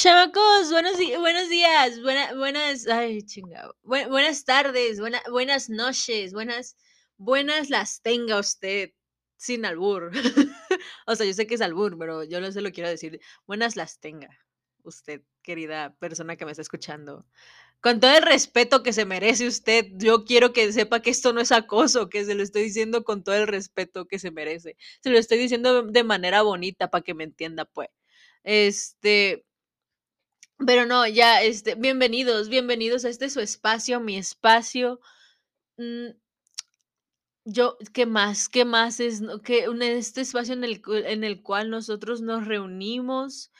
Chamacos, buenos, buenos días, buena- buenas, ay, chingado, Bu- buenas tardes, buena- buenas noches, buenas, buenas las tenga usted, sin albur. o sea, yo sé que es albur, pero yo no se lo quiero decir. Buenas las tenga usted, querida persona que me está escuchando. Con todo el respeto que se merece usted, yo quiero que sepa que esto no es acoso, que se lo estoy diciendo con todo el respeto que se merece. Se lo estoy diciendo de manera bonita para que me entienda, pues. Este, pero no, ya, este, bienvenidos, bienvenidos a este su espacio, mi espacio. Mm, yo, ¿qué más? ¿Qué más es que este espacio en el en el cual nosotros nos reunimos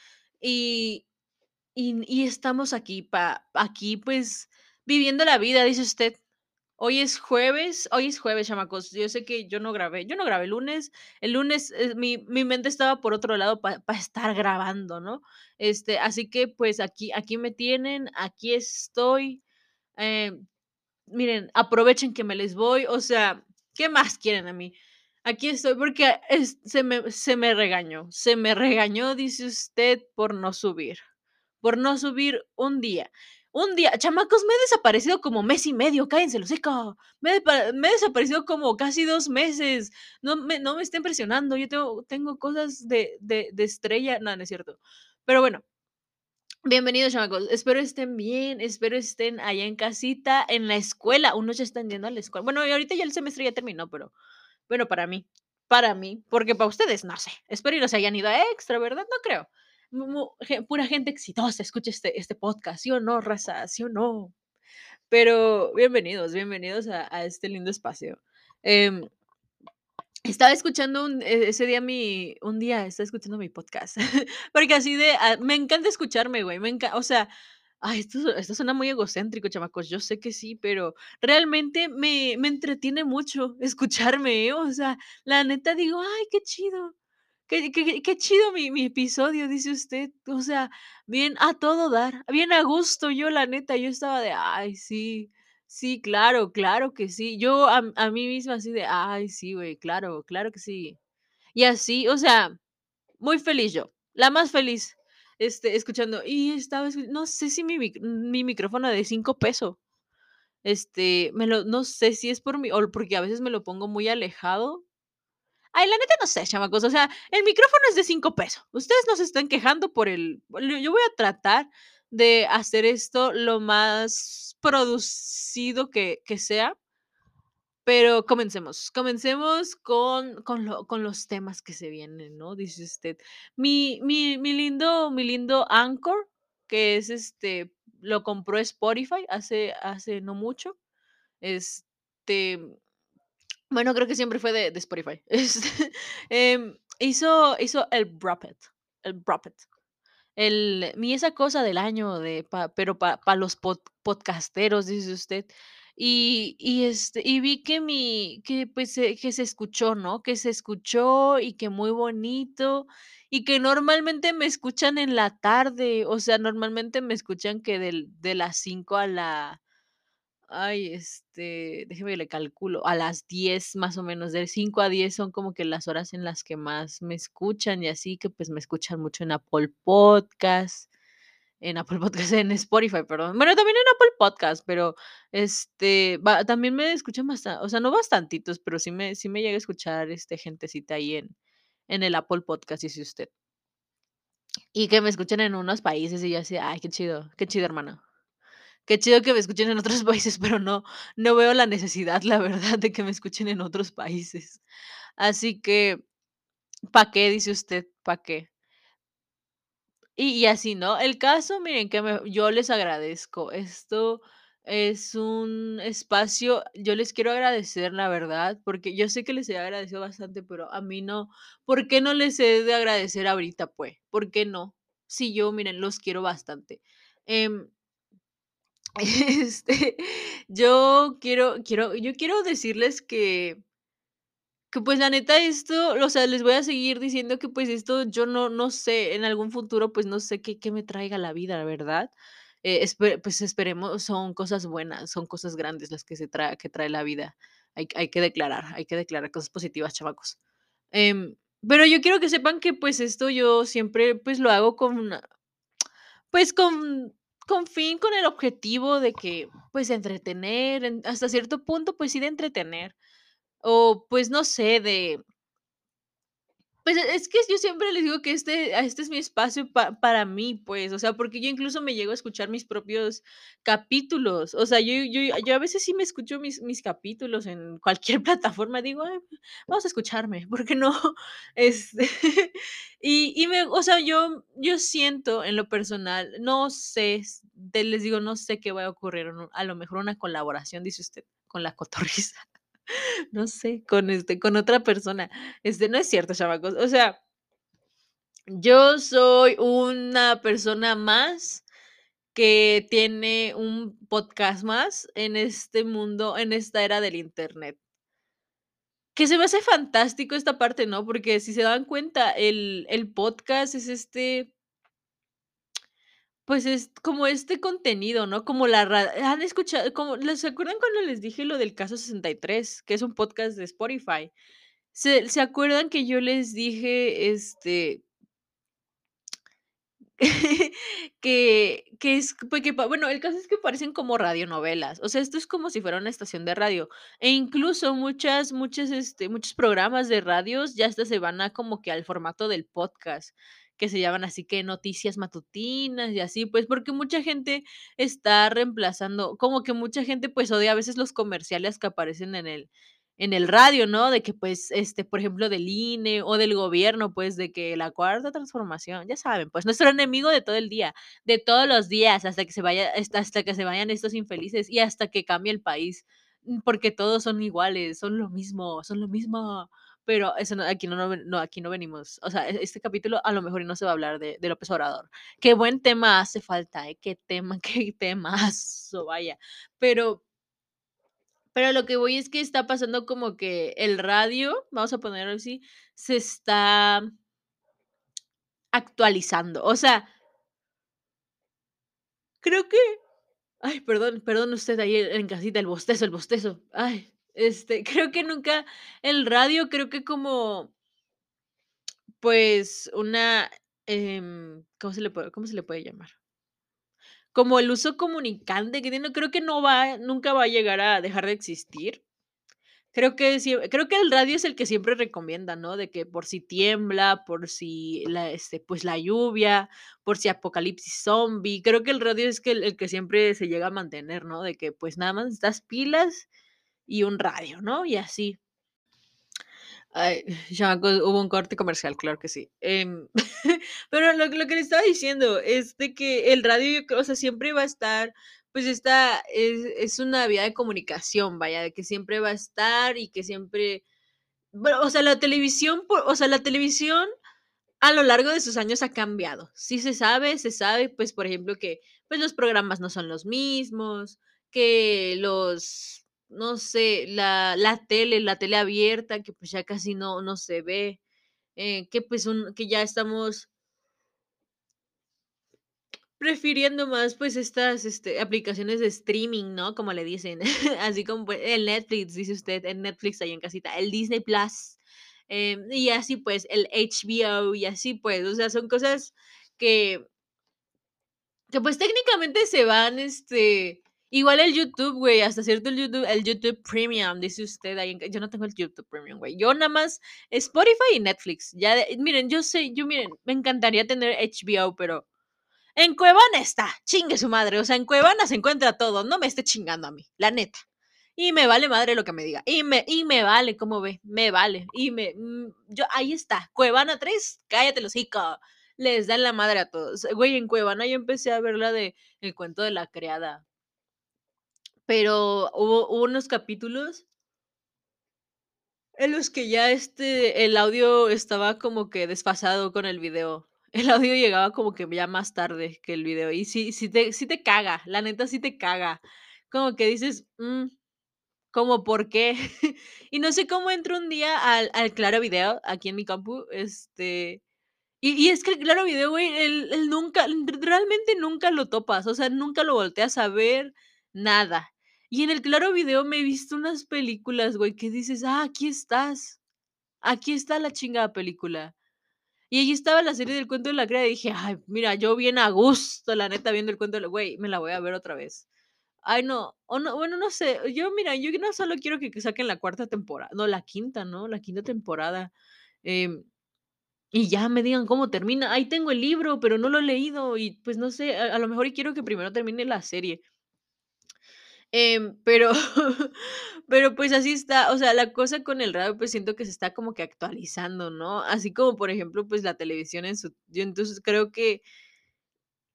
y y y estamos aquí pa aquí, pues, viviendo la vida, dice usted. Hoy es jueves, hoy es jueves, chamacos. Yo sé que yo no grabé, yo no grabé el lunes. El lunes, eh, mi, mi mente estaba por otro lado para estar grabando, ¿no? Este, así que pues aquí, aquí me tienen, aquí estoy. eh, miren, aprovechen que me les voy. O sea, ¿qué más quieren a mí? Aquí estoy porque se me, se me regañó. Se me regañó, dice usted, por no subir por no subir un día. Un día, chamacos, me he desaparecido como mes y medio, cállense los. Me, he me he desaparecido como casi dos meses. No me, no me estén presionando. Yo tengo, tengo cosas de, de, de estrella. No, no es cierto. Pero bueno, bienvenidos, chamacos. Espero estén bien. Espero estén allá en casita, en la escuela. Unos ya están yendo a la escuela. Bueno, ahorita ya el semestre ya terminó, pero bueno, para mí. Para mí. Porque para ustedes, no sé. Espero y no se hayan ido a extra, ¿verdad? No creo. Pura gente exitosa escucha este, este podcast, ¿sí o no, raza? ¿Sí o no? Pero bienvenidos, bienvenidos a, a este lindo espacio. Em, estaba escuchando un, e- ese día mi, un día estaba escuchando mi podcast, porque así de, ah, me encanta escucharme, güey, me encanta, o sea, ay, esto, esto suena muy egocéntrico, chamacos, yo sé que sí, pero realmente me, me entretiene mucho escucharme, ¿eh? O sea, la neta digo, ay, qué chido, qué, qué, chido mi, mi episodio, dice usted, o sea, bien a todo dar, bien a gusto, yo la neta, yo estaba de, ay, sí. Sí, claro, claro que sí. Yo a, a mí misma así de, ay, sí, güey, claro, claro que sí. Y así, o sea, muy feliz yo, la más feliz, este, escuchando. Y estaba, no sé si mi, mi micrófono de cinco pesos, este, me lo, no sé si es por mi, o porque a veces me lo pongo muy alejado. Ay, la neta no sé, chamacos, o sea, el micrófono es de cinco pesos. Ustedes no se están quejando por el, yo voy a tratar de hacer esto lo más producido que, que sea pero comencemos, comencemos con, con, lo- con los temas que se vienen, ¿no? Dice usted. Mi, mi, mi lindo, mi lindo Anchor, que es este, lo compró Spotify hace, hace no mucho. Este, bueno, creo que siempre fue de, de Spotify. Este, em, hizo, hizo el Broppet, el Broppet. El, mi esa cosa del año, de pa- pero para los pod- podcasteros, dice usted. Y, y, este, y vi que mi, que pues se- que se escuchó, ¿no? Que se escuchó y que muy bonito. Y que normalmente me escuchan en la tarde. O sea, normalmente me escuchan que del, de las 5 a la, Ay, este, déjeme le calculo, a las 10 más o menos, de 5 a 10 son como que las horas en las que más me escuchan y así que pues me escuchan mucho en Apple Podcast, en Apple Podcast, en Spotify, perdón. Bueno, también en Apple Podcast, pero este, también me escuchan bastante, o sea, no bastantitos, pero sí me, sí me llega a escuchar este gentecita ahí en, en el Apple Podcast, dice usted. Y que me escuchen en unos países y yo así, ay, qué chido, qué chido, hermano. Qué chido que me escuchen en otros países, pero no, no veo la necesidad, la verdad, de que me escuchen en otros países. Así que, ¿para qué? Dice usted, ¿para qué? Y, así, ¿no? El caso, miren, que me- yo les agradezco. Esto es un espacio, yo les quiero agradecer, la verdad, porque yo sé que les he agradecido bastante, pero a mí no. ¿Por qué no les he de agradecer ahorita, pues? ¿Por qué no? Si yo, miren, los quiero bastante. Em, Este, yo quiero quiero yo quiero decirles que que, pues, la neta, esto, o sea, les voy a seguir diciendo que, pues, esto yo no no sé, en algún futuro, pues, no sé qué qué me traiga la vida, ¿verdad? Eh, pues, esperemos, son cosas buenas, son cosas grandes las que se trae que trae la vida. Hay hay que declarar, hay que declarar cosas positivas, chamacos. Em, pero yo quiero que sepan que, pues, esto yo siempre, pues, lo hago con Pues, con con fin, con el objetivo de que, pues, entretener, en hasta cierto punto, pues sí, de entretener. O, pues, no sé, de pues, e es que yo siempre les digo que este este es mi espacio pa para mí, pues, o sea, porque yo incluso me llego a escuchar mis propios capítulos. O sea, yo yo yo a veces sí me escucho mis mis capítulos en cualquier plataforma, digo: "Ay, vamos a escucharme, ¿por qué no?". Este, y y me o sea, yo yo siento en lo personal, no sé, te les digo, no sé qué vaya a ocurrir. A lo mejor una colaboración, dice usted, con La Cotorrisa. No sé, con, este, con otra persona. Este, no es cierto, chamacos. O sea yo soy una persona más que tiene un podcast más en este mundo, en esta era del Internet. Que se me hace fantástico esta parte, ¿no? Porque si se dan cuenta, el el podcast es este pues, es como este contenido, ¿no? Como la ¿han escuchado? Como ¿le se acuerdan cuando les dije lo del Caso 63? Que es un podcast de Spotify. ¿Se se acuerdan que yo les dije, este que que es pues, que bueno, el caso es que parecen como radionovelas. O sea, esto es como si fuera una estación de radio. E incluso muchas muchas, este, muchos programas de radios ya hasta se van a como que al formato del podcast, que se llaman así que noticias matutinas y así, pues, porque mucha gente está reemplazando como que mucha gente, pues, odia a veces los comerciales que aparecen en el en el radio, ¿no? De que, pues, este, por ejemplo, del INE o del gobierno, pues, de que la cuarta transformación, ya saben, pues, nuestro enemigo de todo el día, de todos los días, hasta que se vaya hasta que se vayan estos infelices y hasta que cambie el país, mm, porque todos son iguales, son lo mismo, son lo mismo. Pero eso no, aquí no no aquí no venimos. O sea, e este capítulo a lo mejor no se va a hablar de de López Obrador. Qué buen tema hace falta, ¿eh? Qué tema, qué temazo, vaya. Pero pero lo que voy es que está pasando como que el radio, vamos a ponerlo así, se está actualizando. O sea creo que ay, perdón, perdone usted ahí en casita, el bostezo, el bostezo. Ay, este, creo que nunca el radio, creo que como pues, una, em, ¿cómo se le puede cómo se le puede llamar? Como el uso comunicante que tiene, creo que no va nunca va a llegar a dejar de existir. Creo que creo que el radio es el que siempre recomiendan, ¿no? De que por si tiembla, por si la, este, pues, la lluvia, por si apocalipsis zombi. Creo que el radio es que el el que siempre se llega a mantener, ¿no? De que, pues, nada más necesitas pilas y un radio, ¿no? Y así. Ay, chamacos, hubo un corte comercial, claro que sí. Em, pero lo que le estaba diciendo es de que el radio, o sea, siempre va a estar, pues, esta es una vía de comunicación, vaya, de que siempre va a estar y que siempre bueno, o sea, la televisión, o sea, la televisión a lo largo de sus años ha cambiado. Sí se sabe se sabe, pues, por ejemplo, que, pues, los programas no son los mismos, que los no sé, la la tele la tele abierta, que, pues, ya casi no no se ve, eh, que, pues, un que ya estamos prefiriendo más, pues, estas, este, aplicaciones de streaming, ¿no? Como le dicen, así como, pues, el Netflix, dice usted, el Netflix ahí en casita, el Disney Plus, em, y así, pues, el HBO y así, pues, o sea, son cosas que que, pues, técnicamente se van, este, igual el YouTube, güey, hasta cierto el YouTube el YouTube Premium, dice usted ahí en yo no tengo el YouTube Premium, güey. Yo nada más Spotify y Netflix. Ya de miren, yo sé, yo miren, me encantaría tener HBO, pero en Cuevana está, chingue su madre. O sea, en Cuevana se encuentra todo, no me esté chingando a mí, la neta. Y me vale madre lo que me diga. Y me y me vale, ¿cómo ve? Me vale. Y me mm, yo ahí está, Cuevana 3, cállate el hocico. Les dan la madre a todos. Güey, en Cuevana yo empecé a ver la de El cuento de la criada. Pero hubo unos capítulos en los que ya, este, el audio estaba como que desfasado con el video. El audio llegaba como que ya más tarde que el video. Y sí sí te sí te caga, la neta sí te caga. Como que dices: "Mm, ¿cómo por qué?". Y no sé cómo entro un día al al Claro Video, aquí en mi compu, este, y y es que el Claro Video, güey, él él nunca, realmente nunca lo topas, o sea, nunca lo volteas a ver, nada. Y en el Claro Video me he visto unas películas, güey, que dices: "Ah, aquí estás, aquí está la chingada película". Y ahí estaba la serie del cuento de la criada, y dije: "Ay, mira, yo bien a gusto, la neta, viendo el cuento de la güey, me la voy a ver otra vez". Ay, no, o no, bueno, no sé, yo mira, yo no solo quiero que que saquen la cuarta temporada, no, la quinta, ¿no? La quinta temporada, em, y ya me digan cómo termina. Ahí tengo el libro, pero no lo he leído y, pues, no sé, a a lo mejor quiero que primero termine la serie. Em, pero pero, pues, así está, o sea, la cosa con el radio, pues, siento que se está como que actualizando, ¿no? Así como, por ejemplo, pues, la televisión en su yo entonces creo que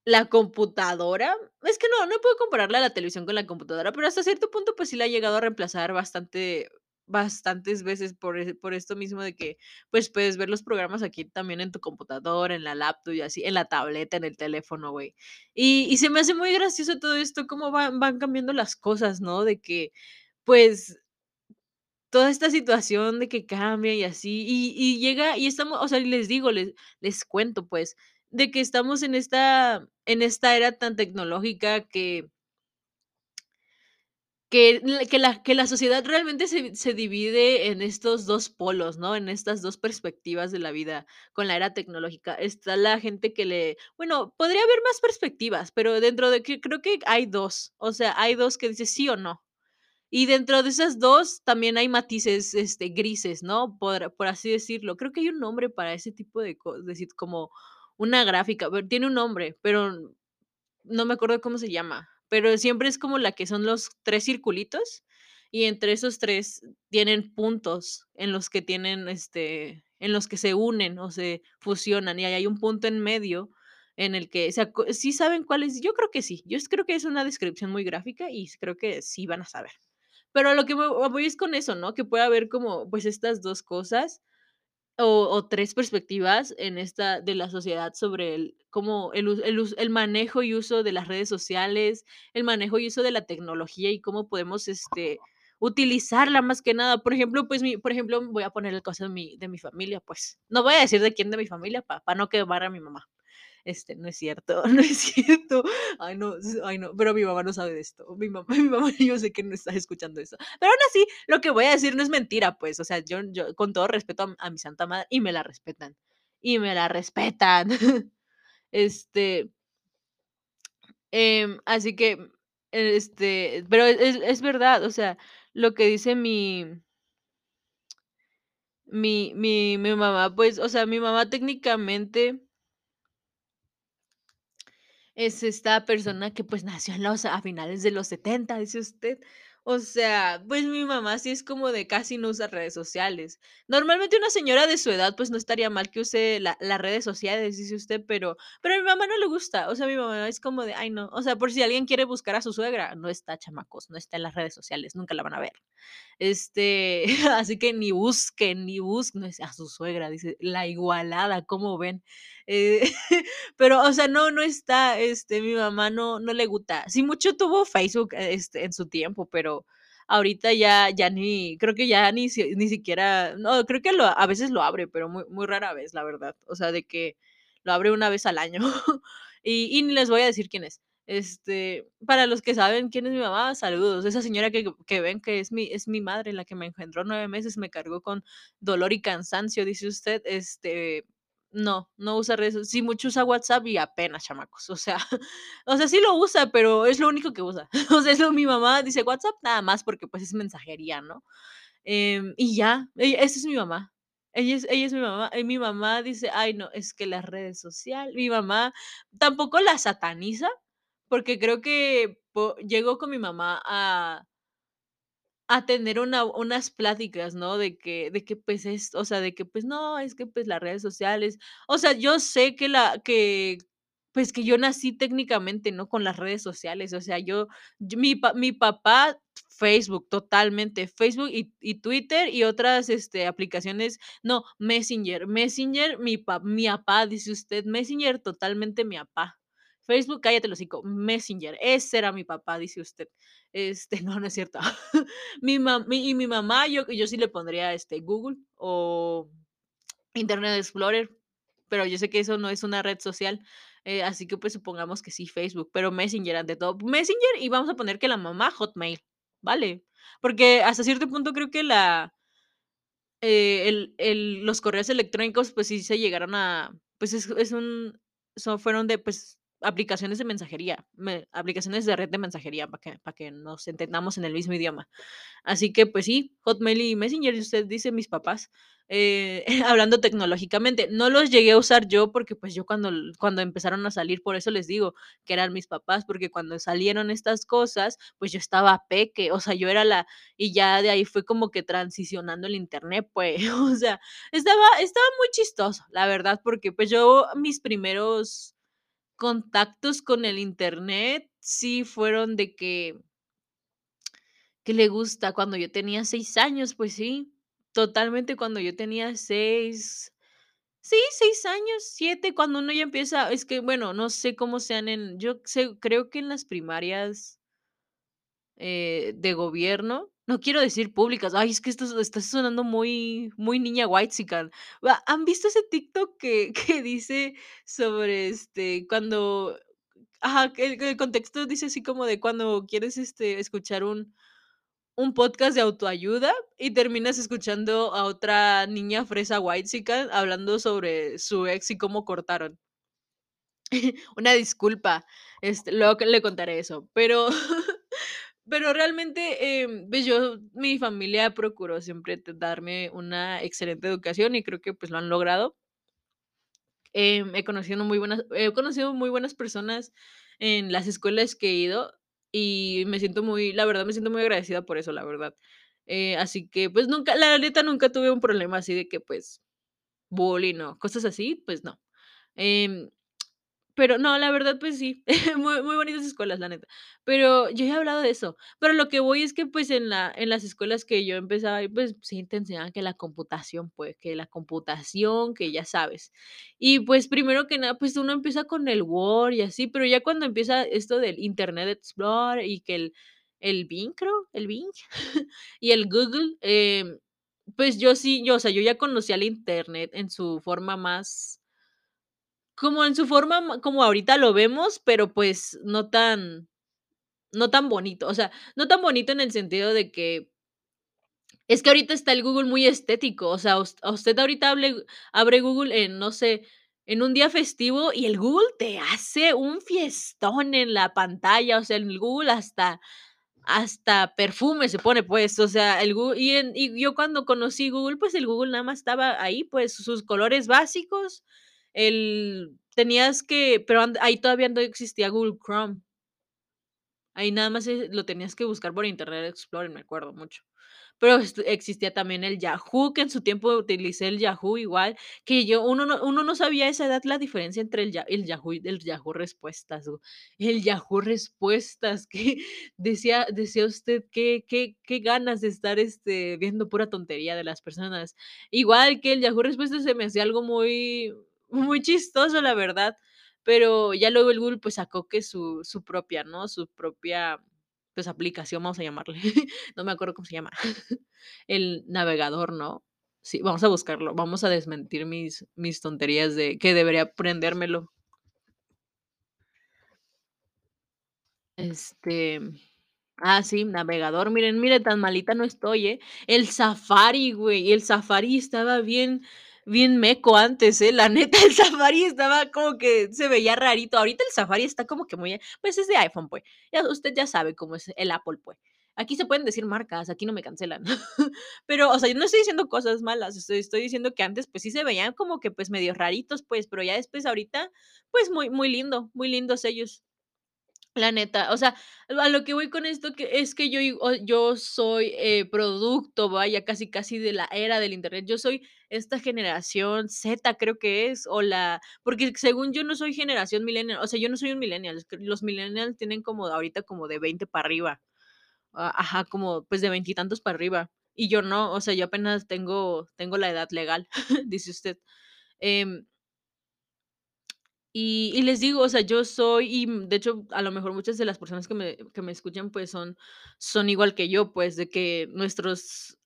la computadora, es que no, no puedo compararla a la televisión con la computadora, pero hasta cierto punto, pues, sí la ha llegado a reemplazar bastante bastantes veces por e por esto mismo de que, pues, puedes ver los programas aquí también en tu computadora, en la laptop y así, en la tableta, en el teléfono, güey. Y y se me hace muy gracioso todo esto, cómo van van cambiando las cosas, ¿no? De que, pues toda esta situación de que cambia y así, y y llega y estamos, o sea, les digo, les les cuento, pues, de que estamos en esta en esta era tan tecnológica que que que la que la sociedad realmente se se divide en estos 2 polos, ¿no? En estas 2 perspectivas de la vida con la era tecnológica. Está la gente que le bueno, podría haber más perspectivas, pero dentro de que creo que hay 2, o sea, hay 2 que dices sí o no. Y dentro de esas 2 también hay matices, este, grises, ¿no? Por por así decirlo. Creo que hay un nombre para ese tipo de co decir, como una gráfica, pero tiene un nombre, pero no me acuerdo cómo se llama, pero siempre es como la que son los 3 circulitos, y entre esos 3 tienen puntos en los que tienen, este, en los que se unen o se fusionan, y ahí hay un punto en medio en el que, o sea, ¿sí saben cuál es? Yo creo que sí, yo creo que es una descripción muy gráfica y creo que sí van a saber. Pero lo que vo voy es con eso, ¿no? Que puede haber como, pues, estas 2 cosas, o 3 perspectivas en esta de la sociedad sobre el cómo el el el manejo y uso de las redes sociales, el manejo y uso de la tecnología y cómo podemos, este, utilizarla más que nada. Por ejemplo, pues, mi por ejemplo, voy a poner el caso de mi de mi familia, pues, no voy a decir de quién de mi familia pa para no quemar a mi mamá. Este, no es cierto, no es cierto. Ay, no, ay, no, pero mi mamá no sabe de esto. Mi mamá mi mamá yo sé que no está escuchando eso. Pero aún así, lo que voy a decir no es mentira, pues, o sea, yo yo con todo respeto a a mi santa madre, y me la respetan, y me la respetan. Este em, así que, este, pero es es verdad, o sea, lo que dice mi mi mi mi mamá, pues, o sea, mi mamá técnicamente es esta persona que, pues, nació en los a finales de los 70, dice usted. O sea, pues, mi mamá sí es como de casi no usa redes sociales. Normalmente, una señora de su edad, pues, no estaría mal que use la las redes sociales, dice usted, pero pero a mi mamá no le gusta. O sea, mi mamá es como de: "Ay, no". O sea, por si alguien quiere buscar a su suegra, no está, chamacos, no está en las redes sociales, nunca la van a ver. Este, así que ni busquen, ni busquen a su suegra, dice, la igualada, ¿cómo ven? Eh, pero, o sea, no, no está, este, mi mamá no no le gusta. Sí, mucho tuvo Facebook, este, en su tiempo, pero ahorita ya ya ni creo que ya ni ni siquiera no, creo que lo a veces lo abre, pero muy muy rara vez, la verdad. O sea, de que lo abre una vez al año. Y y ni les voy a decir quién es. Este, para los que saben quién es mi mamá, saludos. Esa señora que que ven que es mi es mi madre, la que me engendró 9 meses, me cargó con dolor y cansancio, dice usted, este, no, no usa redes sí, mucho usa WhatsApp y apenas, chamacos. O sea o sea, sí lo usa, pero es lo único que usa. O sea, eso mi mamá dice: "WhatsApp", nada más porque, pues, es mensajería, ¿no? Em, y ya, ella esa es mi mamá. Ella es ella es mi mamá. Y mi mamá dice: "Ay, no, es que las redes social" mi mamá tampoco la sataniza, porque creo que llegó con mi mamá a a tener una unas pláticas, ¿no? De que de que, pues, es o sea, de que, pues, no, es que, pues, las redes sociales o sea, yo sé que la que, pues, que yo nací técnicamente, ¿no? Con las redes sociales, o sea, yo yo mi mi papá, Facebook, totalmente, Facebook y y Twitter y otras, este, aplicaciones no, Messenger. Messenger, mi pa mi apá, dice usted, Messenger, totalmente mi apá. Facebook, cállate el hocico, Messenger, ese era mi papá, dice usted. Este, no, no es cierto. Mi mi y mi mamá, yo yo sí le pondría, este, Google o Internet Explorer, pero yo sé que eso no es una red social, eh, así que, pues, supongamos que sí, Facebook, pero Messenger ante todo. Messenger y vamos a poner que la mamá, Hotmail, ¿vale? Porque hasta cierto punto creo que la eh, el el los correos electrónicos, pues sí se llegaron a pues es es un so fueron de, pues, aplicaciones de mensajería, me aplicaciones de red de mensajería, para que para que nos entendamos en el mismo idioma. Así que, pues sí, Hotmail y Messenger, y usted dice mis papás, eh, hablando tecnológicamente. No los llegué a usar yo porque, pues, yo cuando cuando empezaron a salir, por eso les digo que eran mis papás, porque cuando salieron estas cosas, pues, yo estaba peque, o sea, yo era la y ya de ahí fue como que transicionando el Internet, pues, o sea, estaba estaba muy chistoso, la verdad, porque, pues, yo mis primeros contactos con el Internet sí fueron de que ¿qué le gusta? Cuando yo tenía 6 años, pues sí, totalmente cuando yo tenía 6 sí, 6 años, 7, cuando uno ya empieza es que, bueno, no sé cómo sean en yo sé creo que en las primarias eh, de gobierno, no quiero decir públicas, ay, es que esto está sonando muy muy niña whitexican. ¿Ha han visto ese TikTok que que dice sobre, este, cuando ajá, el contexto dice así como de cuando quieres, este, escuchar un un podcast de autoayuda y terminas escuchando a otra niña fresa whitexican hablando sobre su ex y cómo cortaron? Una disculpa, este, luego le contaré eso, pero pero realmente, em, pues yo mi familia procuró siempre darme una excelente educación y creo que, pues, lo han logrado. Em, he conocido muy buenas he conocido muy buenas personas en las escuelas que he ido y me siento muy la verdad, me siento muy agradecida por eso, la verdad. Eh, así que, pues, nunca, la neta, nunca tuve un problema así de que, pues, bullying o cosas así, pues no. Em, pero no, la verdad, pues sí, muy muy bonitas escuelas, la neta. Pero yo he hablado de eso, pero lo que voy es que, pues, en la en las escuelas que yo empezaba pues sí te enseñaban que la computación, pues, que la computación, que ya sabes. Y, pues, primero que nada, pues, uno empieza con el Word y así, pero ya cuando empieza esto del Internet Explorer y que el el Bing, creo, el Bing, y el Google, em, pues yo sí, yo, o sea, yo ya conocía el Internet en su forma más como en su forma ma como ahorita lo vemos, pero, pues, no tan no tan bonito, o sea, no tan bonito en el sentido de que es que ahorita está el Google muy estético, o sea, us usted ahorita hable abre Google en, no sé, en un día festivo y el Google te hace un fiestón en la pantalla, o sea, el Google hasta hasta perfume se pone, pues, o sea, el Google y en y yo cuando conocí Google, pues, el Google nada más estaba ahí, pues, sus colores básicos, el tenías que pero ahí todavía no existía Google Chrome. Ahí nada más, eh, lo tenías que buscar por Internet Explorer, me acuerdo mucho. Pero existía también el Yahoo, que en su tiempo utilicé el Yahoo igual, que yo uno no uno no sabía a esa edad la diferencia entre el el Yahoo y el Yahoo Respuestas, el Yahoo Respuestas, que decía decía usted qué ganas de estar, este, viendo pura tontería de las personas. Igual que el Yahoo Respuestas se me hacía algo muy muy chistoso, la verdad, pero ya luego el Google, pues, sacó que su su propia, ¿no? Su propia, pues, aplicación, vamos a llamarle. No me acuerdo cómo se llama. El navegador, ¿no? Sí, vamos a buscarlo, vamos a desmentir mis mis tonterías de que debería aprendérmelo. Este, ah, sí, navegador, miren, mire, tan malita no estoy, ¿eh? El Safari, güey, el Safari estaba bien bien meco antes, ¿eh? La neta, el Safari estaba como que se veía rarito. Ahorita el Safari está como que muy, pues, es de iPhone, pues. Ya usted ya sabe cómo es el Apple, pues. Aquí se pueden decir marcas, aquí no me cancelan. Pero, o sea, yo no estoy diciendo cosas malas, estoy estoy diciendo que antes, pues, sí se veían como que, pues, medios raritos, pues, pero ya después ahorita, pues, muy muy lindo, muy lindos ellos. La neta, o sea, a lo que voy con esto que es que yo yo soy, eh, producto, vaya, casi casi de la era del Internet. Yo soy esta generación Z, creo que es, o la porque según yo no soy generación millennial, o sea, yo no soy un millennial, los millennials tienen como ahorita como de 20 para arriba. Ajá, como, pues, de veintitantos para arriba, y yo no, o sea, yo apenas tengo tengo la edad legal, dice usted. Em y y les digo, o sea, yo soy y, de hecho, a lo mejor muchas de las personas que me que me escuchan, pues, son son igual que yo, pues, de que nuestros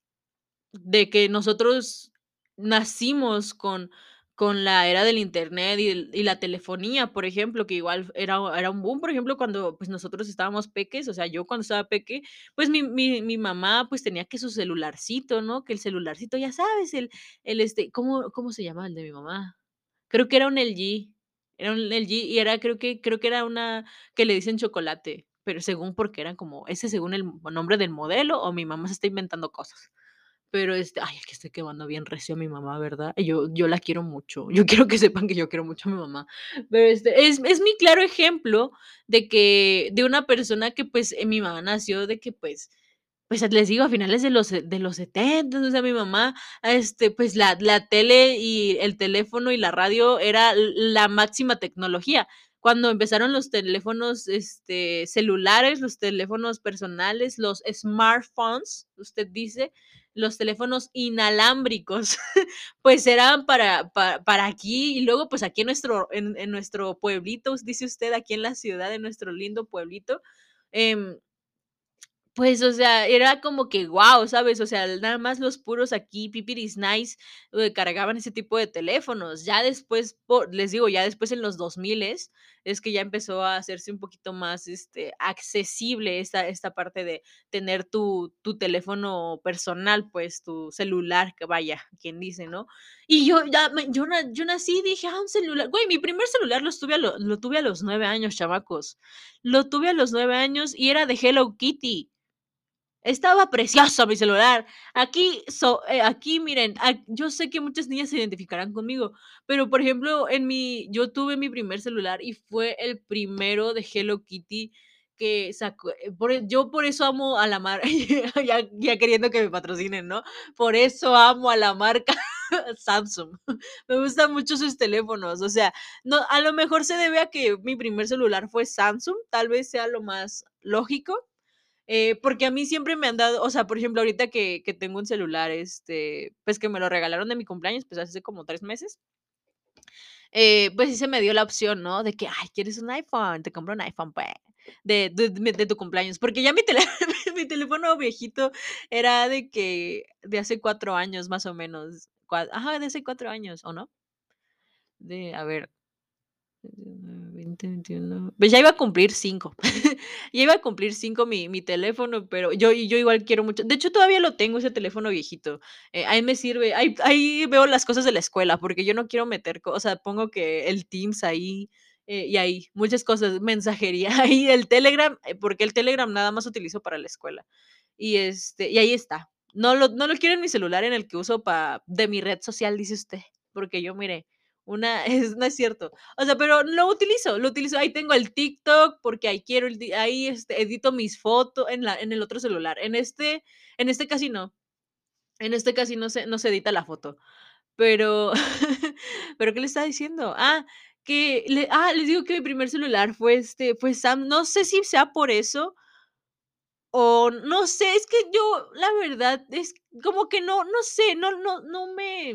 de que nosotros nacimos con con la era del Internet y y la telefonía, por ejemplo, que igual era era un boom, por ejemplo, cuando, pues, nosotros estábamos peques, o sea, yo cuando estaba peque, pues, mi mi mi mamá, pues, tenía que su celularcito, ¿no? Que el celularcito, ya sabes, el el, este, ¿cómo cómo se llamaba el de mi mamá? Creo que era un LG, era un LG y era creo que creo que era una que le dicen chocolate, pero según porque eran como ese según el nombre del modelo, o mi mamá se está inventando cosas. Pero, este, ay, es que estoy quemando bien recio a mi mamá, ¿verdad? Yo yo la quiero mucho. Yo quiero que sepan que yo quiero mucho a mi mamá. Pero, este, es es mi claro ejemplo de que de una persona que, pues, eh, mi mamá nació de que, pues pues, les digo, a finales de los de los 70, o sea, mi mamá, este, pues, la la tele y el teléfono y la radio era la máxima tecnología. Cuando empezaron los teléfonos, este, celulares, los teléfonos personales, los smartphones, usted dice, los teléfonos inalámbricos, pues, eran para pa para aquí, y luego, pues, aquí en nuestro en en nuestro pueblito, dice usted, aquí en la ciudad, en nuestro lindo pueblito, em pues, o sea, era como que guau, ¿sabes? O sea, nada más los puros aquí pipiris nice, eh, cargaban ese tipo de teléfonos. Ya después, les digo, ya después en los 2000 es que ya empezó a hacerse un poquito más, este, accesible esta esta parte de tener tu tu teléfono personal, pues, tu celular, que vaya, quien dice, ¿no? Y yo ya yo yo nací y dije: "Ah, un celular". Güey, mi primer celular los tuve a lo lo tuve a los 9 años, chamacos. Lo tuve a los 9 años y era de Hello Kitty. Estaba precioso mi celular. Aquí eh, aquí miren, yo sé que muchas niñas se identificarán conmigo, pero, por ejemplo, en mi yo tuve mi primer celular y fue el primero de Hello Kitty que sacó, eh, e yo por eso amo a la mar ya ya queriendo que me patrocinen, ¿no? Por eso amo a la marca Samsung. Me gustan mucho sus teléfonos, o sea, no, a lo mejor se debe a que mi primer celular fue Samsung, tal vez sea lo más lógico, eh, porque a mí siempre me han dado, o sea, por ejemplo, ahorita que que tengo un celular, este, pues, que me lo regalaron de mi cumpleaños, pues, hace como 3 meses eh, pues, sí se me dio la opción, ¿no? De que: "Ay, ¿quieres un iPhone? Te compro un iPhone, pue". De de de tu cumpleaños, porque ya mi tele mi teléfono viejito era de que de hace 4 años, más o menos, ajá, de hace 4 años, ¿o no? De, a ver 20, 21, pues, ya iba a cumplir 5. Ya iba a cumplir 5 mi mi teléfono, pero yo yo igual quiero mucho de hecho, todavía lo tengo ese teléfono viejito, eh, ahí me sirve, ahí ahí veo las cosas de la escuela, porque yo no quiero meter o sea, pongo que el Teams ahí, eh, y ahí, muchas cosas, mensajería ahí, el Telegram, eh, porque el Telegram nada más utilizo para la escuela. Y, este, y ahí está. No lo no lo quiero en mi celular en el que uso pa de mi red social, dice usted, porque yo, mire, una es no es cierto. O sea, pero lo utilizo, lo utilizo. Ahí tengo el TikTok, porque ahí quiero el ahí, este, edito mis foto en la en el otro celular. En este en este casi no. En este casi no se no se edita la foto. Pero pero, ¿qué le estaba diciendo? Ah, que le ah, les digo que mi primer celular fue, este, fue Sam no sé si sea por eso o no sé, es que yo, la verdad, es como que no no sé, no no no me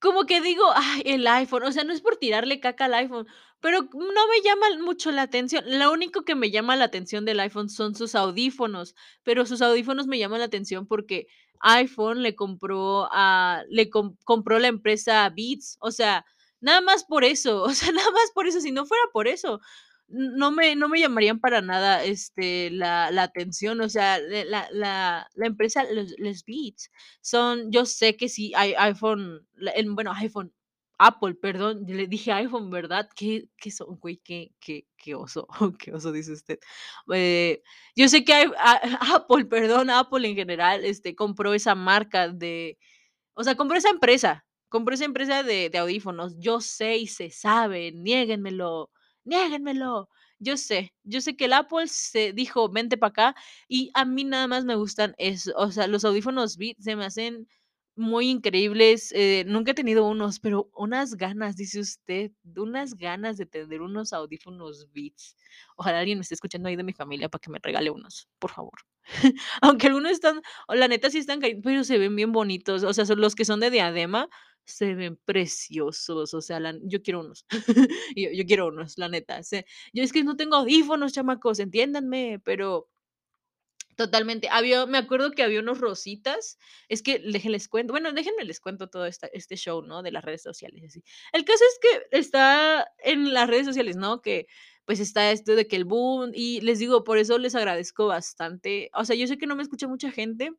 como que digo: "Ay, el iPhone", o sea, no es por tirarle caca al iPhone, pero no me llama mucho la atención. Lo único que me llama la atención del iPhone son sus audífonos, pero sus audífonos me llaman la atención porque iPhone le compró a le com compró la empresa Beats, o sea, nada más por eso, o sea, nada más por eso, si no fuera por eso, no me no me llamarían para nada, este, la la atención, o sea, la la la empresa, los los Beats son yo sé que sí hay iPhone, bueno, iPhone, Apple, perdón, le dije iPhone, ¿verdad? Qué qué so güey, qué qué qué oso, qué oso, dice usted. Eh, yo sé que hay Apple, perdón, Apple en general, este, compró esa marca de o sea, compró esa empresa, compró esa empresa de de audífonos. Yo sé y se sabe, niéguenmelo, niéguenmelo. Yo sé, yo sé que el Apple se dijo: "Vente para acá", y a mí nada más me gustan eso, o sea, los audífonos Beats se me hacen muy increíbles, eh, nunca he tenido unos, pero unas ganas, dice usted, unas ganas de tener unos audífonos Beats. Ojalá alguien me esté escuchando ahí de mi familia para que me regale unos, por favor. Aunque algunos están, la neta sí están pero se ven bien bonitos, o sea, son los que son de diadema, se ven preciosos, o sea, la yo quiero unos. Yo yo quiero unos, la neta, yo es que no tengo audífonos, chamacos, entiéndanme, pero Totalmente. Había me acuerdo que había unos rositas, es que déjenles cuento, bueno, déjenme les cuento todo esta este show, ¿no? De las redes sociales así. El caso es que está en las redes sociales, ¿no? Que, pues, está esto de que el boom y les digo, por eso les agradezco bastante. O sea, yo sé que no me escucha mucha gente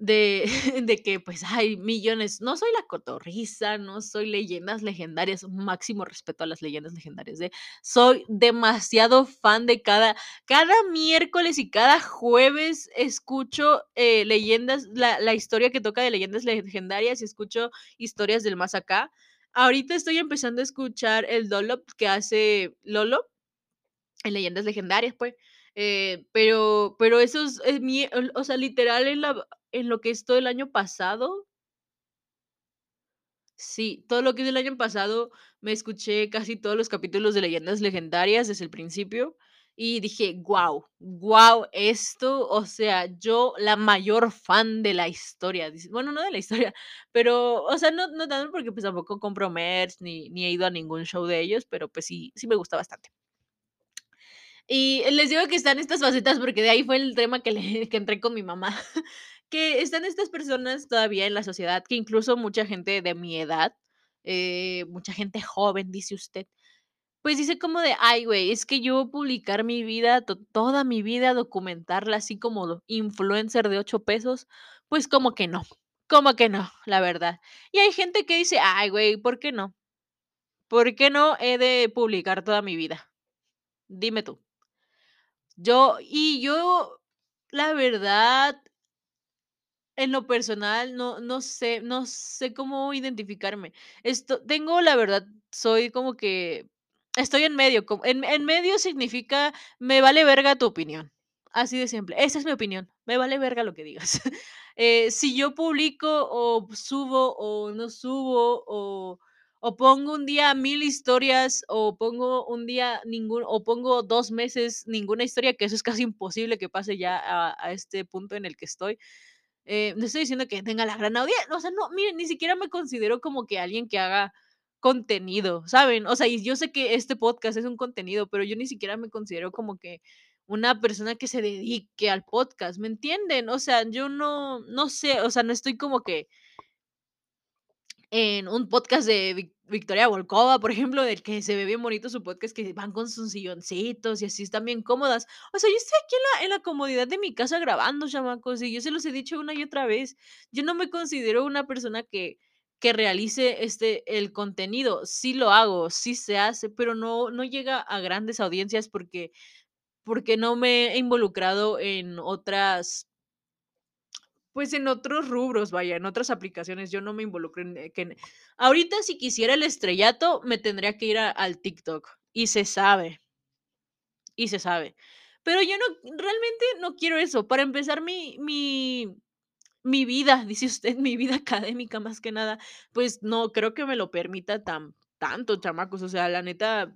de de que, pues, hay millones. No soy La Cotorrisa, no soy Leyendas Legendarias, máximo respeto a las leyendas legendarias, ¿eh? Soy demasiado fan de cada cada miércoles y cada jueves escucho, eh, leyendas, la la historia que toca de leyendas legendarias y escucho historias del más acá. Ahorita estoy empezando a escuchar el Dollop que hace Lolo en leyendas legendarias, pues, eh, pero pero esos es mi o sea, literal en la en lo que es todo el año pasado sí, todo lo que es el año pasado, me escuché casi todos los capítulos de leyendas legendarias desde el principio, y dije: "Guau, guau, esto", o sea, yo la mayor fan de la historia, bueno, no de la historia, pero, o sea, no no tanto porque, pues, tampoco compro merch ni ni he ido a ningún show de ellos, pero, pues, sí sí me gusta bastante. Y les digo que están estas facetas porque de ahí fue el tema que entré con mi mamá, que están estas personas todavía en la sociedad, que incluso mucha gente de mi edad, eh, mucha gente joven, dice usted, pues dice como de: "Ay, güey, es que yo publicar mi vida, to toda mi vida, documentarla así como influencer de 8 pesos, pues como que no, como que no, la verdad". Y hay gente que dice: "Ay, güey, ¿por qué no? ¿Por qué no he de publicar toda mi vida? Dime tú". Yo y yo, la verdad en lo personal, no no sé no sé cómo identificarme. Esto tengo, la verdad, soy como que estoy en medio, en en medio significa me vale verga tu opinión, así de simple. Esa es mi opinión, me vale verga lo que digas. Eh, si yo publico o subo o no subo o o pongo un día 1000 historias o pongo un día ningún o pongo 2 meses ninguna historia, que eso es casi imposible que pase ya a este punto en el que estoy. Eh, no estoy diciendo que tenga la gran audie o sea, no, miren, ni siquiera me considero como que alguien que haga contenido, ¿saben? O sea, y yo sé que este podcast es un contenido, pero yo ni siquiera me considero como que una persona que se dedique al podcast, ¿me entienden? O sea, yo no no sé, o sea, no estoy como que en un podcast de Vic Victoria Volkova, por ejemplo, del que se ve bien bonito su podcast, que van con sus silloncitos y así están bien cómodas. O sea, yo estoy aquí en la en la comodidad de mi casa grabando, chamacos, y yo se los he dicho una y otra vez. Yo no me considero una persona que que realice, este, el contenido. Sí lo hago, sí se hace, pero no no llega a grandes audiencias porque porque no me he involucrado en otras pues, en otros rubros, vaya, en otras aplicaciones, yo no me involucro en, eh, que ahorita, si quisiera el estrellato, me tendría que ir a al TikTok, y se sabe y se sabe. Pero yo no realmente no quiero eso. Para empezar, mi mi mi vida, dice usted, mi vida académica, más que nada, pues, no creo que me lo permita tan tanto, chamacos. O sea, la neta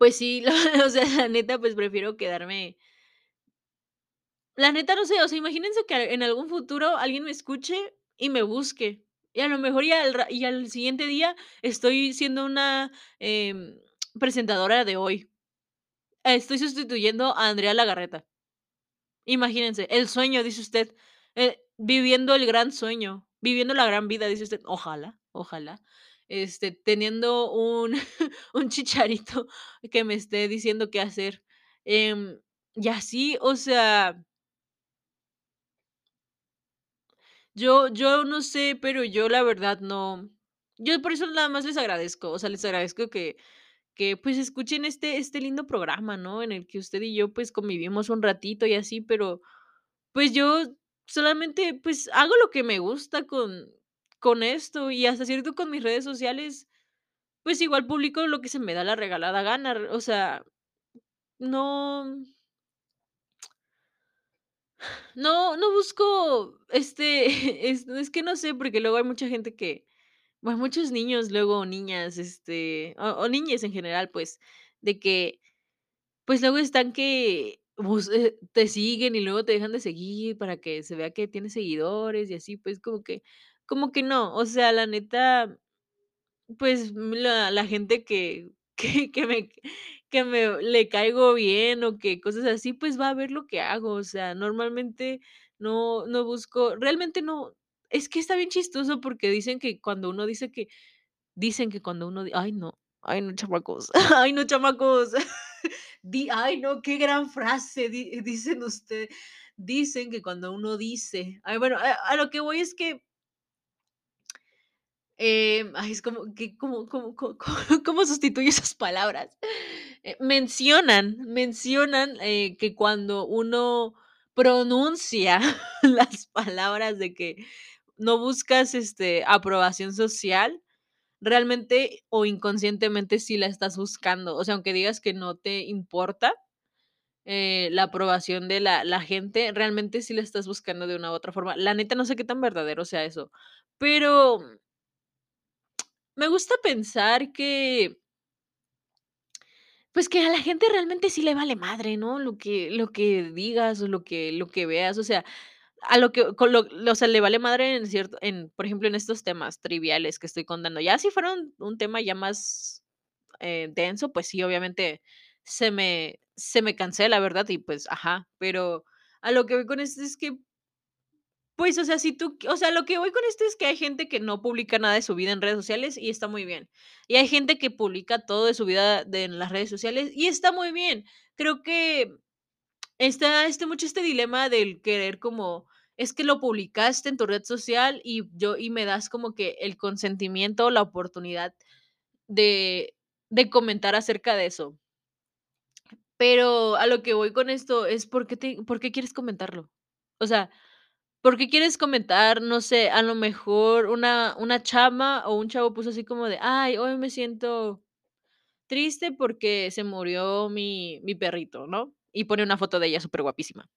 pues sí, o sea, la neta, pues, prefiero quedarme La neta, no sé, o sea, imagínense que en algún futuro alguien me escuche y me busque, y a lo mejor y al y al siguiente día estoy siendo una, em, presentadora de hoy. Estoy sustituyendo a Andrea Legarreta. Imagínense, el sueño, dice usted, eh, viviendo el gran sueño, viviendo la gran vida, dice usted. Ojalá, ojalá, este, teniendo un un chicharito que me esté diciendo qué hacer, em, y así, o sea Yo yo no sé, pero yo la verdad no yo por eso nada más les agradezco, o sea, les agradezco que que, pues, escuchen este este lindo programa, ¿no? En el que usted y yo, pues, convivimos un ratito y así, pero, pues, yo solamente, pues, hago lo que me gusta con con esto y hasta cierto con mis redes sociales, pues, igual publico lo que se me da la regalada gana, o sea, no no no busco, este, es es que no sé, porque luego hay mucha gente que, bueno, muchos niños, luego niñas, este, o o niñes en general, pues, de que, pues, luego están que bus eh, te siguen y luego te dejan de seguir para que se vea que tienes seguidores y así, pues, como que como que no, o sea, la neta, pues, la la gente que que que me que me le caigo bien o que cosas así, pues va a ver lo que hago. O sea, normalmente no no busco realmente no es que está bien chistoso porque dicen que cuando uno dice que dicen que cuando uno ay no, ay no, chamacos, ay no, chamacos. Di ay no, qué gran frase di dicen usted dicen que cuando uno dice ay, bueno, a lo que voy es que Em, ay, es como que, ¿cómo cómo có có cómo sustituyo esas palabras? Eh, mencionan mencionan, eh, que cuando uno pronuncia las palabras de que no buscas, este, aprobación social, realmente o inconscientemente sí la estás buscando. O sea, aunque digas que no te importa, eh, la aprobación de la la gente, realmente sí la estás buscando de una u otra forma. La neta, no sé qué tan verdadero sea eso, pero me gusta pensar que pues, que a la gente realmente sí le vale madre, ¿no? Lo que lo que digas, o lo que lo que veas, o sea, a lo que con lo o sea, le vale madre en cierto en, por ejemplo, en estos temas triviales que estoy contando. Ya si fuera un tema ya más, eh, denso, pues sí, obviamente se me se me cancela, ¿verdad? Y pues, ajá, pero a lo que voy con esto es que pues, o sea, si tú o sea, lo que voy con esto es que hay gente que no publica nada de su vida en redes sociales y está muy bien. Y hay gente que publica todo de su vida en las redes sociales y está muy bien. Creo que está, este, mucho este dilema del querer como, es que lo publicaste en tu red social y yo y me das como que el consentimiento o la oportunidad de de comentar acerca de eso. Pero a lo que voy con esto es, ¿por qué te por qué quieres comentarlo? O sea, ¿por qué quieres comentar? No sé, a lo mejor una una chava o un chavo puso así como de: "Ay, hoy me siento triste porque se murió mi mi perrito", ¿no? Y pone una foto de ella superguapísima.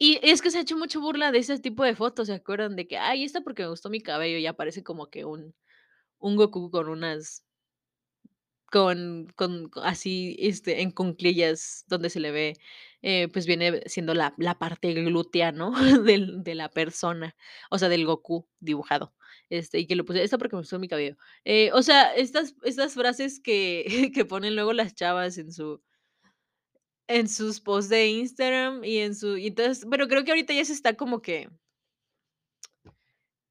Y es que se ha hecho mucha burla de ese tipo de fotos, ¿se acuerdan? De que: "Ay, esta porque me gustó mi cabello", y aparece como que un un Goku con unas con con así, este, en cuclillas donde se le ve, eh, pues, viene siendo la la parte glútea, ¿no? Del de la persona, o sea, del Goku dibujado, este, y que le puse: "Esta porque me gustó mi cabello". Eh, o sea, estas estas frases que que ponen luego las chavas en su en sus posts de Instagram y en su entonces, bueno, creo que ahorita ya se está como que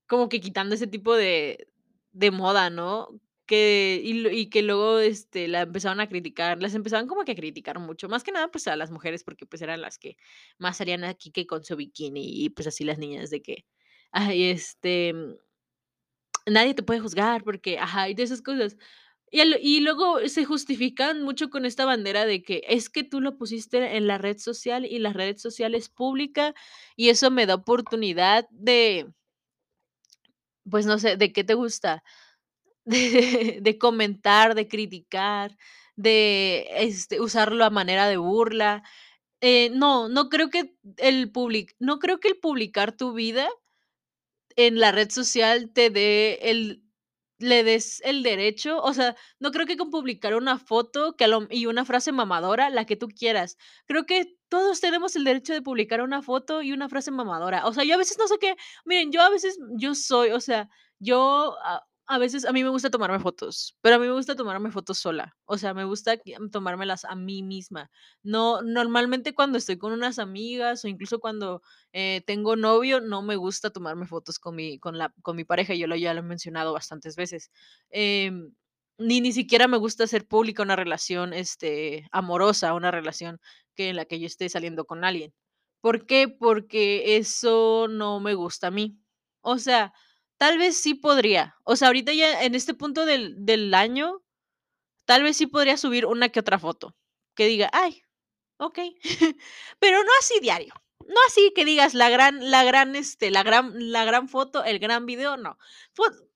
como que quitando ese tipo de de moda, ¿no? Y y que luego, este, la empezaron a criticar, las empezaban como que a criticar mucho, más que nada, pues, a las mujeres, porque, pues, eran las que más salían aquí que con su bikini y, pues, así las niñas de que: "Ay, este, nadie te puede juzgar porque", ajá, y de esas cosas. Y luego se justifican mucho con esta bandera de que: "Es que tú lo pusiste en la red social y la red social es pública y eso me da oportunidad de" pues, no sé, ¿de qué te gusta? De comentar, de criticar, de, este, usarlo a manera de burla. Eh, no, no creo que el public no creo que el publicar tu vida en la red social te dé el le des el derecho, o sea, no creo que con publicar una foto que y una frase mamadora, la que tú quieras. Creo que todos tenemos el derecho de publicar una foto y una frase mamadora. O sea, yo a veces no sé qué miren, yo a veces yo soy, o sea, yo a veces a mí me gusta tomarme fotos, pero a mí me gusta tomarme fotos sola. O sea, me gusta que tomármelas a mí misma. No, normalmente cuando estoy con unas amigas o incluso cuando, eh, tengo novio, no me gusta tomarme fotos con mi con la con mi pareja, yo lo ya lo he mencionado bastantes veces. Em, ni ni siquiera me gusta hacer pública una relación, este, amorosa, una relación que en la que yo esté saliendo con alguien. ¿Por qué? Porque eso no me gusta a mí. O sea, tal vez sí podría. O sea, ahorita ya en este punto del del año, tal vez sí podría subir una que otra foto, que diga: "Ay, okey", pero no así diario. No así que digas la gran la gran, este, la gran la gran foto, el gran video, no.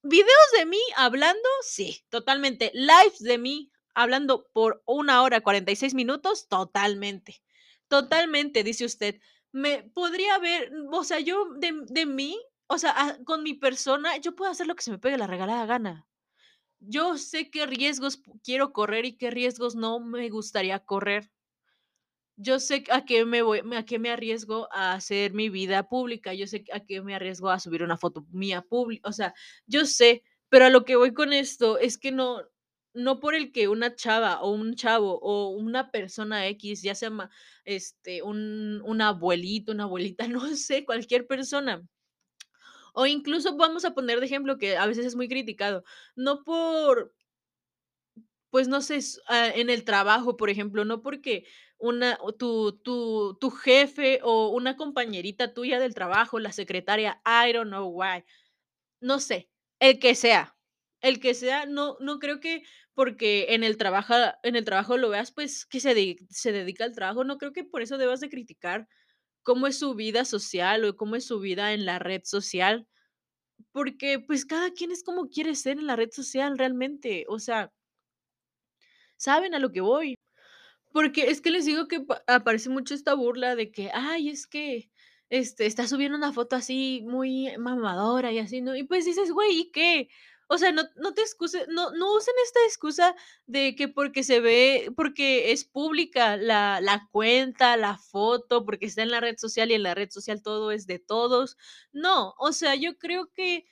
Videos de mí hablando, sí, totalmente. Lives de mí hablando por 1 hora 46 minutos, totalmente. Totalmente, dice usted. Me podría ver, o sea, yo de de mí, o sea, con mi persona, yo puedo hacer lo que se me pegue la regalada gana. Yo sé qué riesgos quiero correr y qué riesgos no me gustaría correr. Yo sé a qué me voy a qué me arriesgo a hacer mi vida pública, yo sé a qué me arriesgo a subir una foto mía publi o sea, yo sé, pero a lo que voy con esto es que no no por el que una chava, o un chavo, o una persona equis, ya sea este, un un abuelito, una abuelita, no sé, cualquier persona o incluso vamos a poner de ejemplo que a veces es muy criticado, no por pues no sé, ah, en el trabajo, por ejemplo, no porque una tu tu tu jefe, o una compañerita tuya del trabajo, la secretaria, I don't know why, no sé, el que sea el que sea, no no creo que porque en el trabaja en el trabajo lo veas, pues, que se se dedica al trabajo, no creo que por eso debas de criticar cómo es su vida social, o cómo es su vida en la red social, porque, pues, cada quien es como quiere ser en la red social realmente, o sea ¿saben a lo que voy? Porque es que les digo que pa aparece mucho esta burla de que: "Ay, es que, este, está subiendo una foto así muy mamadora y así", ¿no? Y pues dices: "Güey, ¿y qué?". O sea, no no te excuses, no no usen esta excusa de que porque se ve porque es pública la la cuenta, la foto, porque está en la red social, y en la red social todo es de todos. No, o sea, yo creo que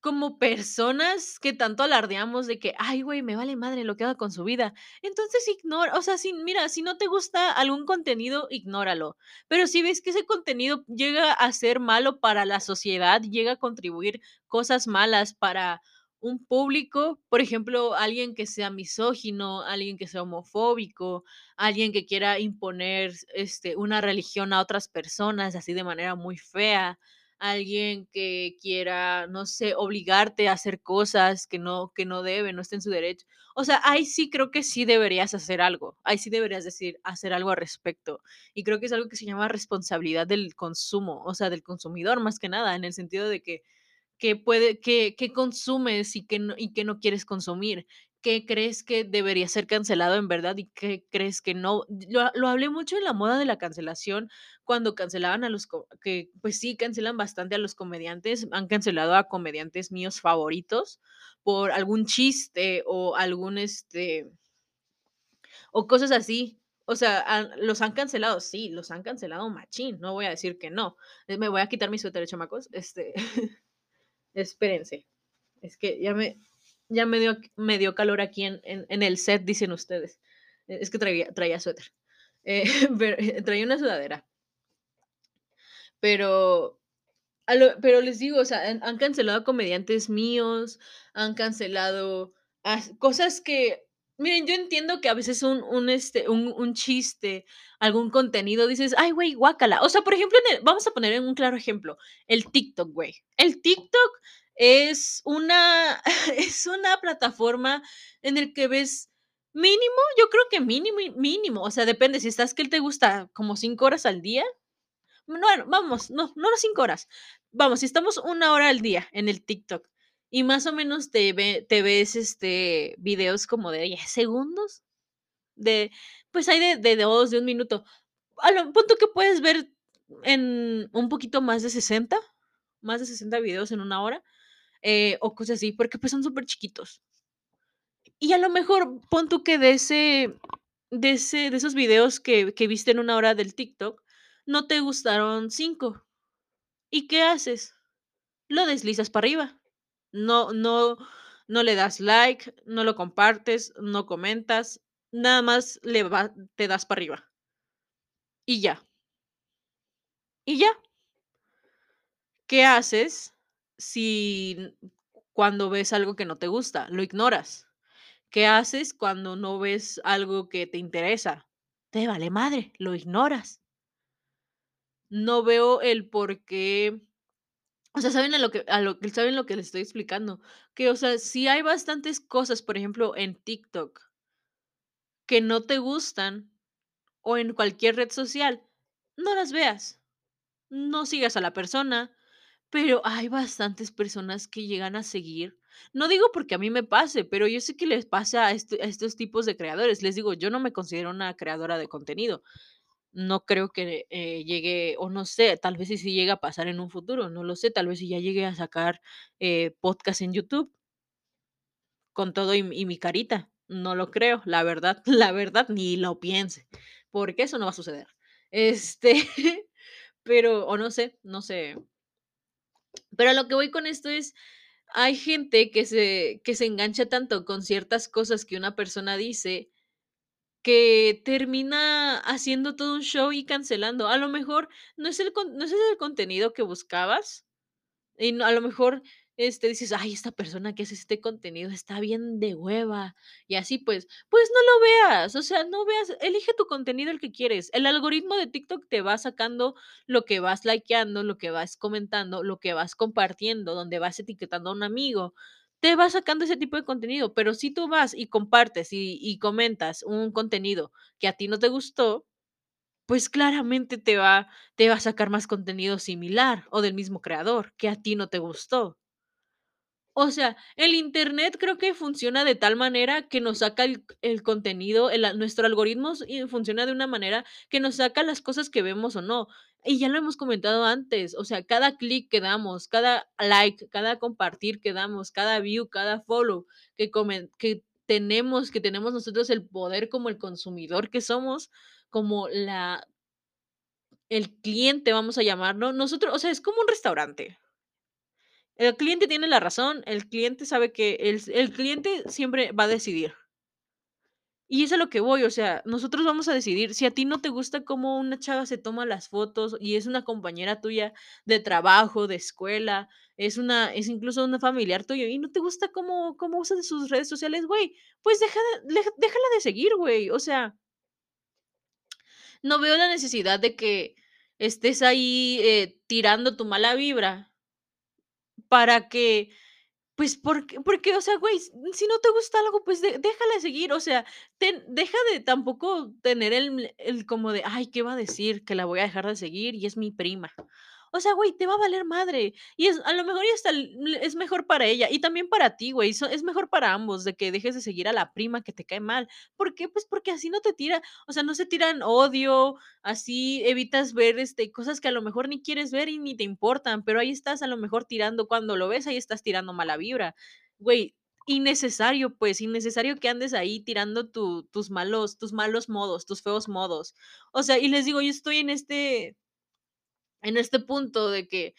como personas que tanto alardeamos de que: "Ay, güey, me vale madre lo que haga con su vida". Entonces, ignora o sea, si mira, si no te gusta algún contenido, ignóralo. Pero si ves que ese contenido llega a ser malo para la sociedad, llega a contribuir cosas malas para un público, por ejemplo, alguien que sea misógino, alguien que sea homofóbico, alguien que quiera imponer, este, una religión a otras personas, así de manera muy fea, alguien que quiera, no sé, obligarte a hacer cosas que no que no debe, no está en su derecho. O sea, ahí sí creo que sí deberías hacer algo, ahí sí deberías decir hacer algo al respecto. Y creo que es algo que se llama responsabilidad del consumo, o sea, del consumidor, más que nada, en el sentido de que qué puede qué qué consumes y qué no y qué no quieres consumir, qué crees que debería ser cancelado en verdad y qué crees que no. Lo lo hablé mucho en la moda de la cancelación, cuando cancelaban a los que, pues sí, cancelan bastante a los comediantes, han cancelado a comediantes míos favoritos por algún chiste o algún, este o cosas así. O sea, los han cancelado, sí, los han cancelado machín, no voy a decir que no. Eh, me voy a quitar mi suéter, chamacos, este, espérense, es que ya me ya me dio me dio calor aquí en en el set, dicen ustedes. E es que traía traía suéter, eh, traía una sudadera. Pero pero les digo, o sea, han cancelado comediantes míos, han cancelado as cosas que miren, yo entiendo que a veces un un, este, un un chiste, algún contenido, dices: "Ay, güey, guácala". O sea, por ejemplo, el vamos a poner en un claro ejemplo, el TikTok, güey. El TikTok es una es una plataforma en el que ves mínimo, yo creo que mínimo mínimo, o sea, depende, si estás, ¿qué te gusta? ¿Como 5 horas al día? Bueno, vamos, no, no las 5 horas. Vamos, si estamos 1 hora al día en el TikTok, y más o menos te ve te ves, este, videos como de 10 segundos, de, pues, hay de de 2, de 1 minuto. A lo pon tú que puedes ver en un poquito más de 60, más de 60 videos en 1 hora, eh, o cosas así, porque, pues, son superchiquitos. Y a lo mejor, pon tú que de ese de ese de esos videos que que viste en 1 hora del TikTok, no te gustaron 5, ¿y qué haces? Lo deslizas para arriba. No no no le das like, no lo compartes, no comentas, nada más le va te das para arriba. Y ya. Y ya. ¿Qué haces si cuando ves algo que no te gusta? Lo ignoras. ¿Qué haces cuando no ves algo que te interesa? Te vale madre, lo ignoras. No veo el por qué o sea, ¿saben a lo que a lo saben lo que les estoy explicando? Que, o sea, si hay bastantes cosas, por ejemplo, en TikTok que no te gustan, o en cualquier red social, no las veas, no sigas a la persona, pero hay bastantes personas que llegan a seguir. No digo porque a mí me pase, pero yo sé que les pasa a este a estos tipos de creadores. Les digo, yo no me considero una creadora de contenido. No creo que, eh, llegue, o no sé, tal vez, y sí llegue a pasar en un futuro, no lo sé, tal vez, y ya llegue a sacar, eh, podcast en YouTube con todo y mi carita. No lo creo, la verdad, la verdad, ni lo piense, porque eso no va a suceder. Este, pero, o no sé, no sé. Pero lo que voy con esto es, hay gente que se que se engancha tanto con ciertas cosas que una persona dice, que termina haciendo todo un show y cancelando. A lo mejor no es el no es el contenido que buscabas, y a lo mejor, este, dices: "Ay, esta persona que hace este contenido está bien de hueva", y así, pues pues no lo veas, o sea, no veas elige tu contenido el que quieres. El algoritmo de TikTok te va sacando lo que vas likeando, lo que vas comentando, lo que vas compartiendo, donde vas etiquetando a un amigo. Te va sacando ese tipo de contenido, pero si tú vas y compartes y y comentas un contenido que a ti no te gustó, pues claramente te va te va a sacar más contenido similar o del mismo creador que a ti no te gustó. O sea, el Internet creo que funciona de tal manera que nos saca el el contenido, el nuestro algoritmo funciona de una manera que nos saca las cosas que vemos o no. Y ya lo hemos comentado antes, o sea, cada clic que damos, cada like, cada compartir que damos, cada view, cada follow que que tenemos que tenemos nosotros el poder como el consumidor que somos, como la el cliente, vamos a llamarlo. Nosotros o sea, es como un restaurante. El cliente tiene la razón, el cliente sabe que el el cliente siempre va a decidir. Y es a lo que voy, o sea, nosotros vamos a decidir, si a ti no te gusta cómo una chava se toma las fotos y es una compañera tuya de trabajo, de escuela, es una es incluso una familiar tuyo y no te gusta cómo cómo usa sus redes sociales, güey, pues deja de deja déjala de seguir, güey, o sea no veo la necesidad de que estés ahí, eh, tirando tu mala vibra para que, pues, porque porque, o sea, güey, si no te gusta algo, pues de déjala seguir, o sea, ten deja de tampoco tener el el como de: "Ay, ¿qué va a decir? Que la voy a dejar de seguir y es mi prima". O sea, güey, te va a valer madre. Y es a lo mejor y hasta l es mejor para ella y también para ti, güey, es mejor para ambos de que dejes de seguir a la prima que te cae mal, ¿por qué? Pues porque así no te tira, o sea, no se tiran odio, así evitas ver, este, cosas que a lo mejor ni quieres ver y ni te importan, pero ahí estás a lo mejor tirando cuando lo ves, ahí estás tirando mala vibra. Güey, innecesario, pues, innecesario que andes ahí tirando tu tus malos tus malos modos, tus feos modos. O sea, y les digo, yo estoy en este en este punto de que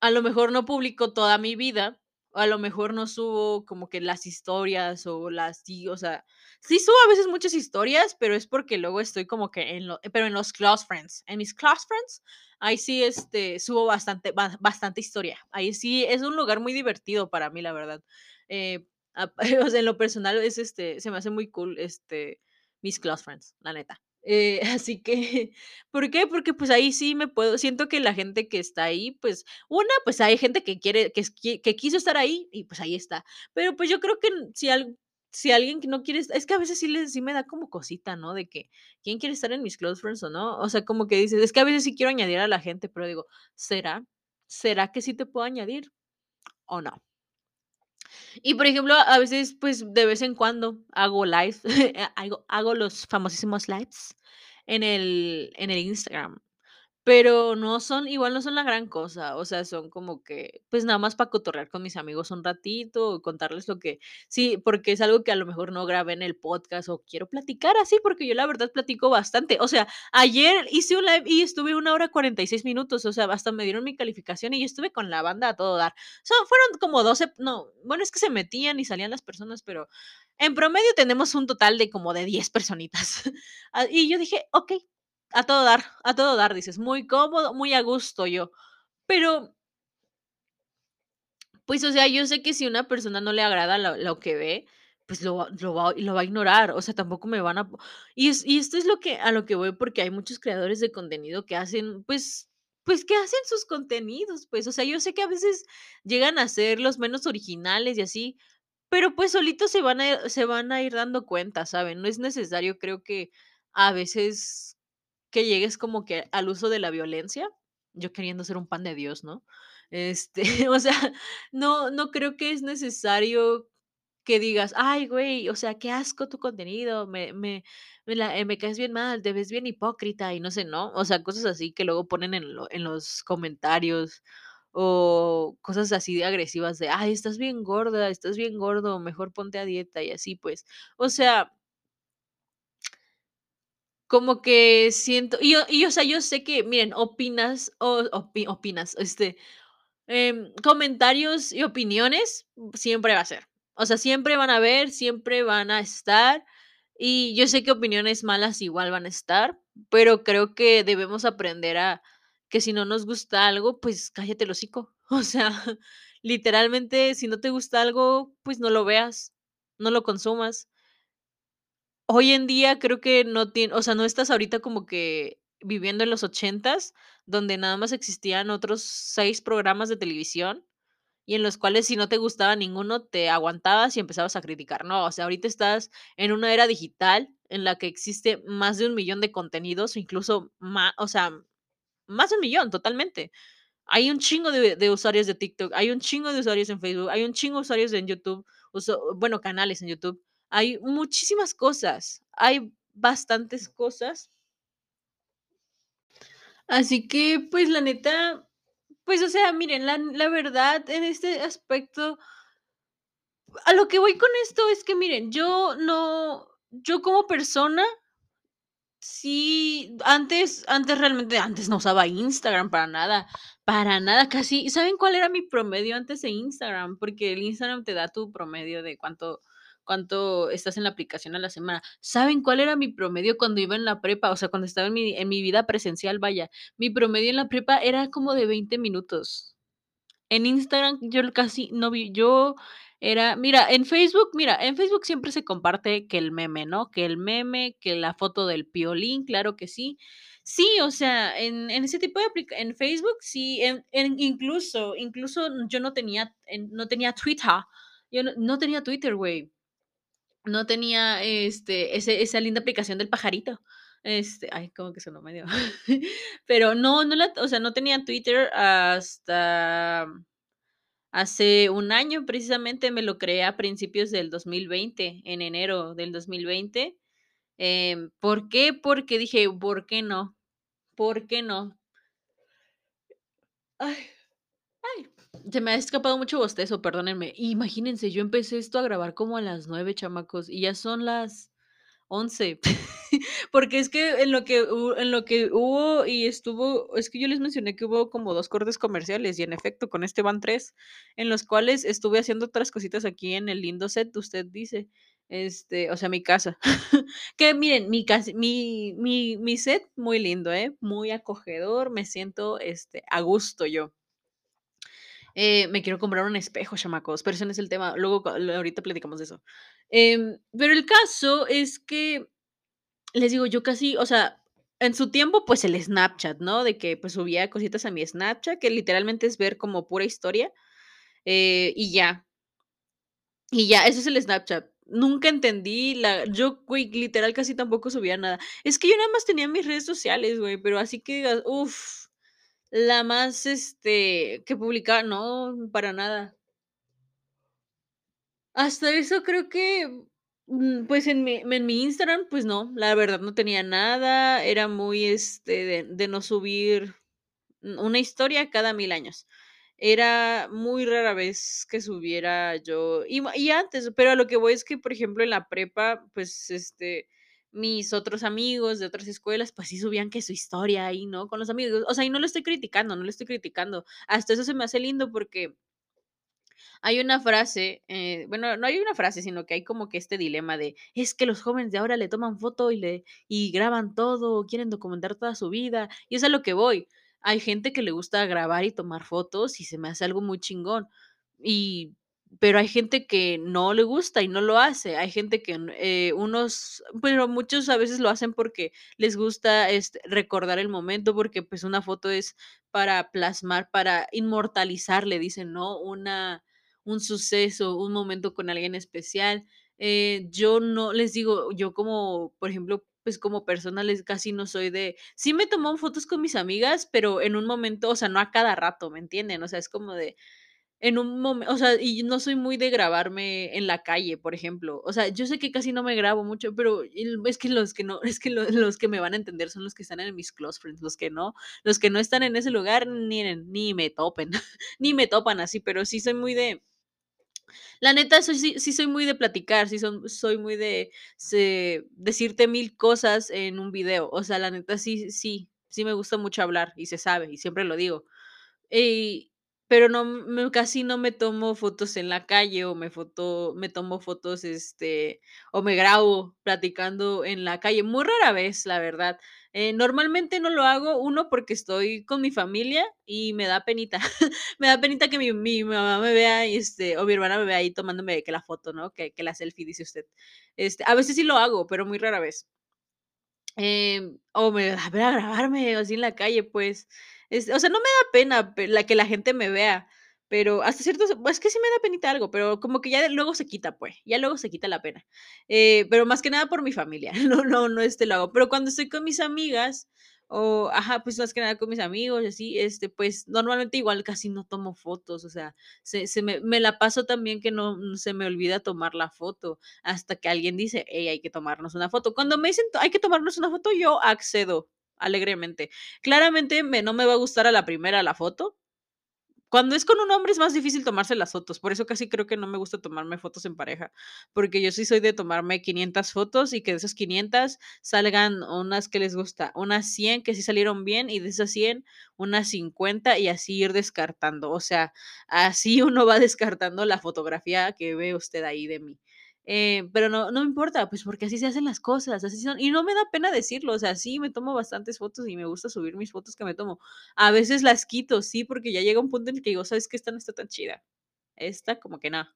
a lo mejor no publico toda mi vida, o a lo mejor no subo como que las historias o las sí, o sea, sí subo a veces muchas historias, pero es porque luego estoy como que en lo pero en los close friends, en mis close friends, ahí sí, este, subo bastante ba bastante historia. Ahí sí es un lugar muy divertido para mí, la verdad. Eh, en lo personal es, este, se me hace muy cool, este, mis close friends, la neta. Eh, así que, ¿por qué? Porque, pues, ahí sí me puedo siento que la gente que está ahí, pues, una, pues, hay gente que quiere que que quiso estar ahí y, pues, ahí está. Pero, pues, yo creo que si al si alguien que no quiere es que a veces sí les sí me da como cosita, ¿no? De que, ¿quién quiere estar en mis close friends o no? O sea, como que dices, es que a veces sí quiero añadir a la gente, pero digo, ¿será? ¿Será que sí te puedo añadir o no? Y, por ejemplo, a veces, pues, de vez en cuando hago live, hago hago los famosísimos lives en el en el Instagram, pero no son igual no son la gran cosa, o sea, son como que, pues, nada más para cotorrear con mis amigos un ratito, contarles lo que sí, porque es algo que a lo mejor no grabé en el podcast o quiero platicar así, porque yo la verdad platico bastante. O sea, ayer hice un live y estuve 1 hora 46 minutos, o sea, hasta me dieron mi calificación y yo estuve con la banda a todo dar. So, fueron como 12 no, bueno, es que se metían y salían las personas, pero en promedio tenemos un total de como de 10 personitas. Ah, y yo dije: "Okey, a todo dar, a todo dar", dices, muy cómodo, muy a gusto yo. Pero pues, o sea, yo sé que si una persona no le agrada lo que ve, pues, lo va lo va lo va a ignorar, o sea, tampoco me van a y es y esto es lo que a lo que voy, porque hay muchos creadores de contenido que hacen, pues pues, que hacen sus contenidos, pues, o sea, yo sé que a veces llegan a ser los menos originales y así, pero, pues, solitos se van a se van a ir dando cuenta, ¿saben? No es necesario, creo que a veces que llegues como que al uso de la violencia, yo queriendo ser un pan de Dios, ¿no? Este, o sea, no no creo que es necesario que digas: "Ay, güey, o sea, qué asco tu contenido, me me me la me caes bien mal, te ves bien hipócrita", y no sé, ¿no? O sea, cosas así que luego ponen en lo en los comentarios, o cosas así de agresivas de: "Ay, estás bien gorda, estás bien gordo, mejor ponte a dieta", y así, pues, o sea como que siento y y, o sea, yo sé que, miren, opinas o opi opinas, este Em, comentarios y opiniones, siempre va a ser. O sea, siempre van a haber, siempre van a estar. Y yo sé que opiniones malas igual van a estar, pero creo que debemos aprender a que si no nos gusta algo, pues cállate el hocico. O sea, literalmente, si no te gusta algo, pues no lo veas, no lo consumas. Hoy en día creo que no tiene, o sea, no estás ahorita como que viviendo en los ochentas, donde nada más existían otros 6 programas de televisión, y en los cuales si no te gustaba ninguno, te aguantabas y empezabas a criticar. No, o sea, ahorita estás en una era digital en la que existe más de un millón de contenidos, incluso más, o sea, más de un millón, totalmente. Hay un chingo de, usuarios de TikTok, hay un chingo de usuarios en Facebook, hay un chingo de usuarios en YouTube, bueno, canales en YouTube. Hay muchísimas cosas, hay bastantes cosas. Así que, pues, la neta, pues, o sea, miren, la, la verdad, en este aspecto, a lo que voy con esto es que, miren, yo no, yo como persona, Sí, antes antes realmente antes no usaba Instagram para nada, para nada, casi ¿saben cuál era mi promedio antes de Instagram? Porque el Instagram te da tu promedio de cuánto cuánto estás en la aplicación a la semana. ¿Saben cuál era mi promedio cuando iba en la prepa? O sea, cuando estaba en mi en mi vida presencial, vaya, mi promedio en la prepa era como de 20 minutos. En Instagram yo casi no vi, yo era mira, en Facebook, mira, en Facebook siempre se comparte que el meme, ¿no? Que el meme, que la foto del Piolín, claro que sí. Sí, o sea, en en ese tipo de en Facebook sí, en en incluso incluso yo no tenía en no tenía Twitter, yo no no tenía Twitter, güey. No tenía, este, esa linda aplicación del pajarito. Este, ay, como que sonó medio pero no, no la o sea, no tenía Twitter hasta Hace un año, precisamente, me lo creé a principios del 2020, en enero del 2020. Em, ¿por qué? Porque dije: "¿Por qué no? ¿Por qué no?". Ay, se me ha escapado mucho bostezo, perdónenme. Imagínense, yo empecé esto a grabar como a las 9 chamacos, y ya son las once Porque es que en lo que en lo que hubo y estuvo es que yo les mencioné que hubo como 2 cortes comerciales, y en efecto, con este van 3 en los cuales estuve haciendo otras cositas aquí en el lindo set, usted dice, este, o sea, mi casa. Que miren, mi cas mi mi mi set muy lindo, ¿eh? Muy acogedor, me siento, este, a gusto yo. Eh, me quiero comprar un espejo, chamacos, pero ese no es el tema, luego ahorita platicamos de eso. Em, pero el caso es que les digo, yo casi, o sea, en su tiempo, pues el Snapchat, ¿no? De que pues subía cositas a mi Snapchat, que literalmente es ver como pura historia, eh, y ya, y ya, eso es el Snapchat. Nunca entendí la yo, güey, literal casi tampoco subía nada. Es que yo nada más tenía mis redes sociales, güey, pero así que digas, uf, la más, este, que publicaba, no, para nada. Hasta eso creo que, mm, pues, en mi en mi Instagram, pues no, la verdad no tenía nada, era muy, este, de no subir una historia cada 1000 años. Era muy rara vez que subiera yo y y antes, pero a lo que voy es que, por ejemplo, en la prepa, pues, este, mis otros amigos de otras escuelas, pues sí subían que su historia ahí, ¿no? Con los amigos. O sea, y no lo estoy criticando, no lo estoy criticando. Hasta eso se me hace lindo porque hay una frase, eh, bueno, no hay una frase, sino que hay como que este dilema de, es que los jóvenes de ahora le toman foto y le y graban todo, quieren documentar toda su vida, y es a lo que voy. Hay gente que le gusta grabar y tomar fotos y se me hace algo muy chingón. Y pero hay gente que no le gusta y no lo hace. Hay gente que, eh, unos, pero muchos a veces lo hacen porque les gusta, este, recordar el momento, porque, pues, una foto es para plasmar, para inmortalizar, le dicen, ¿no? Una un suceso, un momento con alguien especial. Eh, yo no les digo, yo como, por ejemplo, pues como persona les casi no soy de, sí me tomo fotos con mis amigas, pero en un momento, o sea, no a cada rato, ¿me entienden? O sea, es como de, en un momento, o sea, y no soy muy de grabarme en la calle, por ejemplo. O sea, yo sé que casi no me grabo mucho, pero es que los que no es que lo los que me van a entender son los que están en mis close friends, los que no los que no están en ese lugar, ni ni me topen, ni me topan así, pero sí soy muy de la neta, soy sí sí soy muy de platicar, sí son soy muy de decirte mil cosas en un video. O sea, la neta sí sí sí me gusta mucho hablar y se sabe, y siempre lo digo. Pero no, mm, casi no me tomo fotos en la calle, o me foto me tomo fotos, este, o me grabo platicando en la calle, muy rara vez, la verdad. Eh, normalmente no lo hago, 1, porque estoy con mi familia y me da penita. Me da penita que mi mi mamá me vea, este, o mi hermana me vea ahí tomándome que la foto, ¿no? Que que la selfie, dice usted. Este, a veces sí lo hago, pero muy rara vez. Em, o me a ver, a grabarme, así en la calle, pues, este, o sea, no me da pena pe la que la gente me vea, pero hasta cierto es que sí me da penita algo, pero como que ya luego se quita, pues, ya luego se quita la pena. Eh, pero más que nada por mi familia, no no no, este, lo hago. Pero cuando estoy con mis amigas, o ajá, pues, más que nada con mis amigos así, este, pues, normalmente igual casi no tomo fotos, o sea, se se me me la paso tan bien que no se me olvida tomar la foto, hasta que alguien dice: "Hey, hay que tomarnos una foto". Cuando me dicen: "Hay que tomarnos una foto", yo accedo alegremente. Claramente, me no me va a gustar a la primera la foto. Cuando es con un hombre es más difícil tomarse las fotos, por eso casi creo que no me gusta tomarme fotos en pareja, porque yo sí soy de tomarme 500 fotos, y que de esas 500 salgan unas que les gusta, unas 100 que sí salieron bien, y de esas 100 unas 50, y así ir descartando. O sea, así uno va descartando la fotografía que ve usted ahí de mí. Eh, pero no no me importa, pues, porque así se hacen las cosas, así son, y no me da pena decirlo, o sea, sí me tomo bastantes fotos, y me gusta subir mis fotos que me tomo. A veces las quito, sí, porque ya llega un punto en el que digo: "¿Sabes qué? Esta no está tan chida. Esta como que no".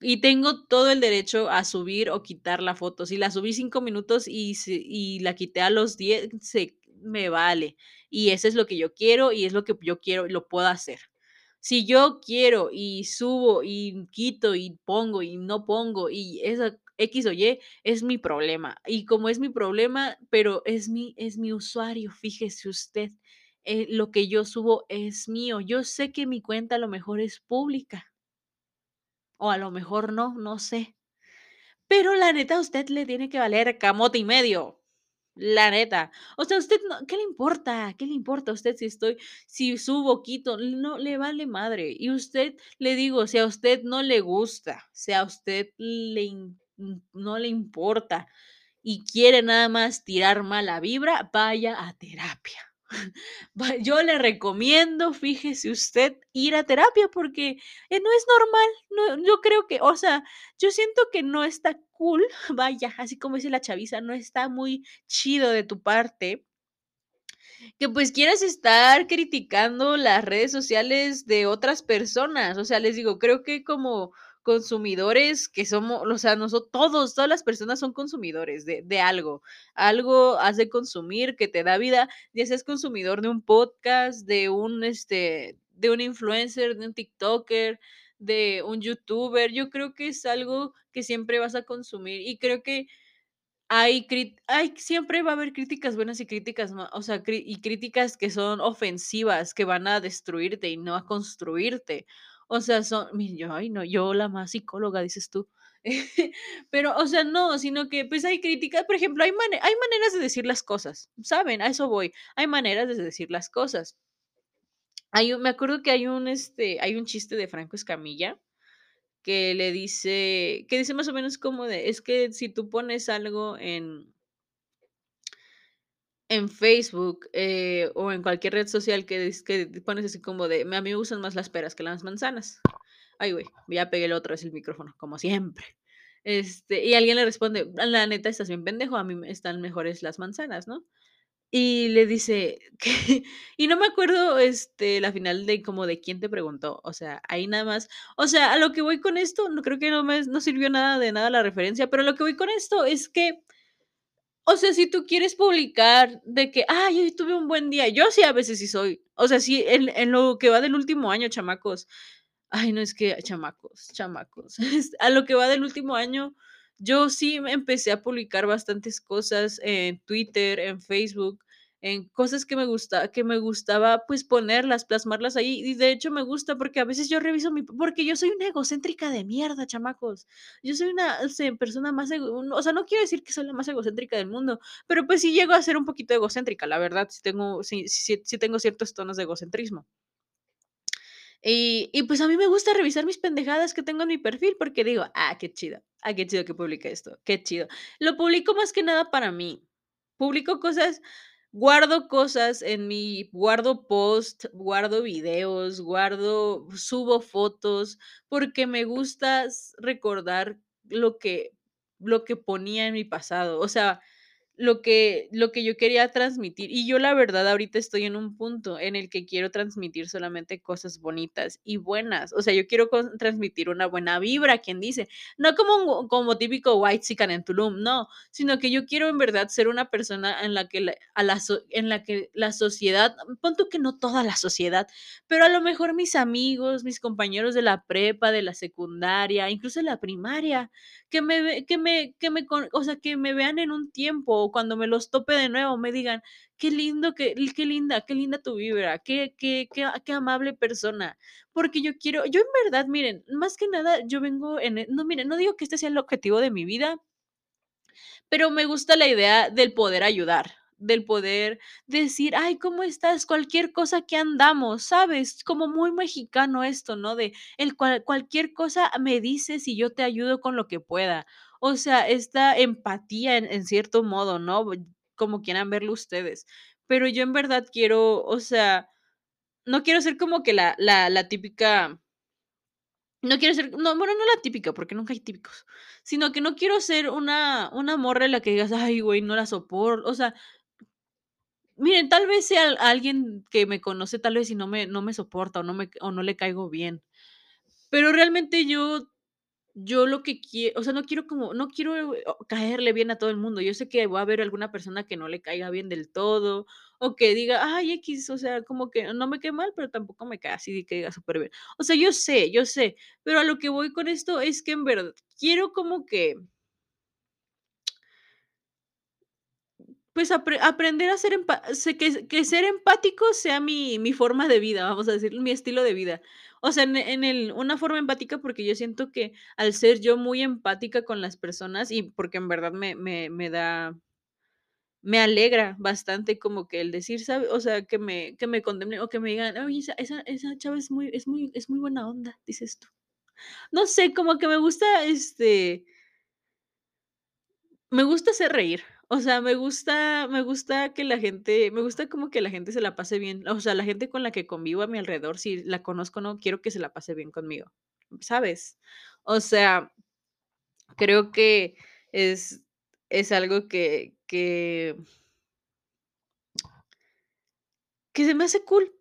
Y tengo todo el derecho a subir o quitar la foto. Si la subí 5 minutos y y la quité a los 10, se me vale. Y eso es lo que yo quiero, y es lo que yo quiero, y lo puedo hacer. Si yo quiero, y subo, y quito, y pongo, y no pongo, y esa equis o ye, es mi problema. Y como es mi problema, pero es mi es mi usuario, fíjese usted, eh, lo que yo subo es mío. Yo sé que mi cuenta a lo mejor es pública. O a lo mejor no, no sé. Pero la neta a usted le tiene que valer camote y medio, la neta. O sea, usted no ¿qué le importa? ¿Qué le importa a usted si estoy si subo, quito? No, le vale madre. Y usted, le digo, si a usted no le gusta, si a usted le no le importa, y quiere nada más tirar mala vibra, vaya a terapia. Yo le recomiendo, fíjese usted, ir a terapia, porque, eh, no es normal. No, yo creo que, o sea, yo siento que no está vaya, así como dice la chaviza, no está muy chido de tu parte que, pues, quieras estar criticando las redes sociales de otras personas. O sea, les digo, creo que como consumidores que somo o sea, noso todos, todas las personas son consumidores de de algo. Algo has de consumir que te da vida, ya seas consumidor de un podcast, de un, este, de un influencer, de un tiktoker, de un youtuber. Yo creo que es algo que siempre vas a consumir, y creo que hay hay siempre va a haber críticas buenas y críticas o sea, y críticas que son ofensivas, que van a destruirte y no a construirte. O sea, son yo, ay no, yo la más psicóloga, dices tú. Pero, o sea, no, sino que, pues, hay críticas, por ejemplo, hay mane hay maneras de decir las cosas, ¿saben? A eso voy. Hay maneras de decir las cosas. Hay un me acuerdo que hay un, este, hay un chiste de Franco Escamilla, que le dice que dice más o menos como de: "Es que si tú pones algo en" "en Facebook, eh, o en cualquier red social que es que pones así como de: 'A mí me gustan más las peras que las manzanas'". Ay, güey, ya pegué la otra vez el micrófono, como siempre. Este, y alguien le responde: "La neta estás bien pendejo, a mí están mejores las manzanas", ¿no? Y le dice que y no me acuerdo, este, la final de como de quién te preguntó, o sea, ahí nada más o sea, a lo que voy con esto, no creo que no me no sirvió nada de nada la referencia, pero a lo que voy con esto es que o sea, si tú quieres publicar de que: "Ay, hoy tuve un buen día", yo sí a veces sí soy, o sea, sí, en en lo que va del último año, chamacos. Ay, no, es que chamacos, chamacos. A lo que va del último año, yo sí empecé a publicar bastantes cosas en Twitter, en Facebook, en cosas que me gusta que me gustaba, pues, ponerlas, plasmarlas ahí. Y de hecho, me gusta porque a veces yo reviso mi porque yo soy una egocéntrica de mierda, chamacos. Yo soy una, persona más o sea, no quiero decir que soy la más egocéntrica del mundo, pero, pues, sí llego a ser un poquito egocéntrica, la verdad, sí tengo sí tengo ciertos tonos de egocentrismo. Y y, pues, a mí me gusta revisar mis pendejadas que tengo en mi perfil, porque digo: "Ah, qué chido, ah, qué chido que publique esto, qué chido". Lo publico más que nada para mí. Publico cosas guardo cosas en mi guardo post, guardo videos, guardo subo fotos, porque me gusta recordar lo que lo que ponía en mi pasado, o sea, lo que lo que yo quería transmitir. Y yo, la verdad, ahorita estoy en un punto en el que quiero transmitir solamente cosas bonitas y buenas. O sea, yo quiero transmitir una buena vibra, quien dice, no como un como típico whitexican en Tulum, no, sino que yo quiero en verdad ser una persona en la que la a la en la que la sociedad, pon tú que no toda la sociedad, pero a lo mejor mis amigos, mis compañeros de la prepa, de la secundaria, incluso la primaria, que me que me que me o sea, que me vean en un tiempo, cuando me los tope de nuevo, me digan: "Qué lindo que qué linda qué linda tu vibra, qué qué qué qué amable persona". Porque yo quiero yo en verdad, miren, más que nada, yo vengo en e no, miren, no digo que este sea el objetivo de mi vida pero me gusta la idea del poder ayudar, del poder decir: "Ay, ¿cómo estás?, cualquier cosa, aquí andamos", ¿sabes? Como muy mexicano esto, ¿no? De el cual cualquier cosa me dices y yo te ayudo con lo que pueda. O sea, esta empatía en cierto modo, ¿no? Como quieran verlo ustedes. Pero yo en verdad quiero, o sea, no quiero ser como que la la típica no quiero ser no, bueno, no la típica, porque nunca hay típicos, sino que no quiero ser una una morra en la que digas: "Ay, güey, no la sopor", o sea miren, tal vez sea al alguien que me conoce, tal vez, y no me no me soporta, o no me o no le caigo bien. Pero realmente yo yo lo que quie o sea, no quiero como no quiero, o caerle bien a todo el mundo. Yo sé que va a haber alguna persona que no le caiga bien del todo, o que diga: "Ay, equis", o sea, como que no me cae mal, pero tampoco me cae así de que diga superbién. O sea, yo sé yo sé, pero a lo que voy con esto es que en verdad quiero como que pues, apre aprender a ser que que ser empático sea mi mi forma de vida, vamos a decir, mi estilo de vida. O sea, en el una forma empática, porque yo siento que al ser yo muy empática con las personas, y porque en verdad me me me da me alegra bastante como que el decir, ¿sabe? O sea, que me que me o que me digan: "Oye, esa esa esa chava es muy es muy es muy buena onda", dices tú. No sé, como que me gusta, este me gusta hacer reír. O sea, me gusta me gusta que la gente me gusta como que la gente se la pase bien. O sea, la gente con la que convivo a mi alrededor, si la conozco no, quiero que se la pase bien conmigo, ¿sabes? O sea creo que es es algo que que que se me hace cool.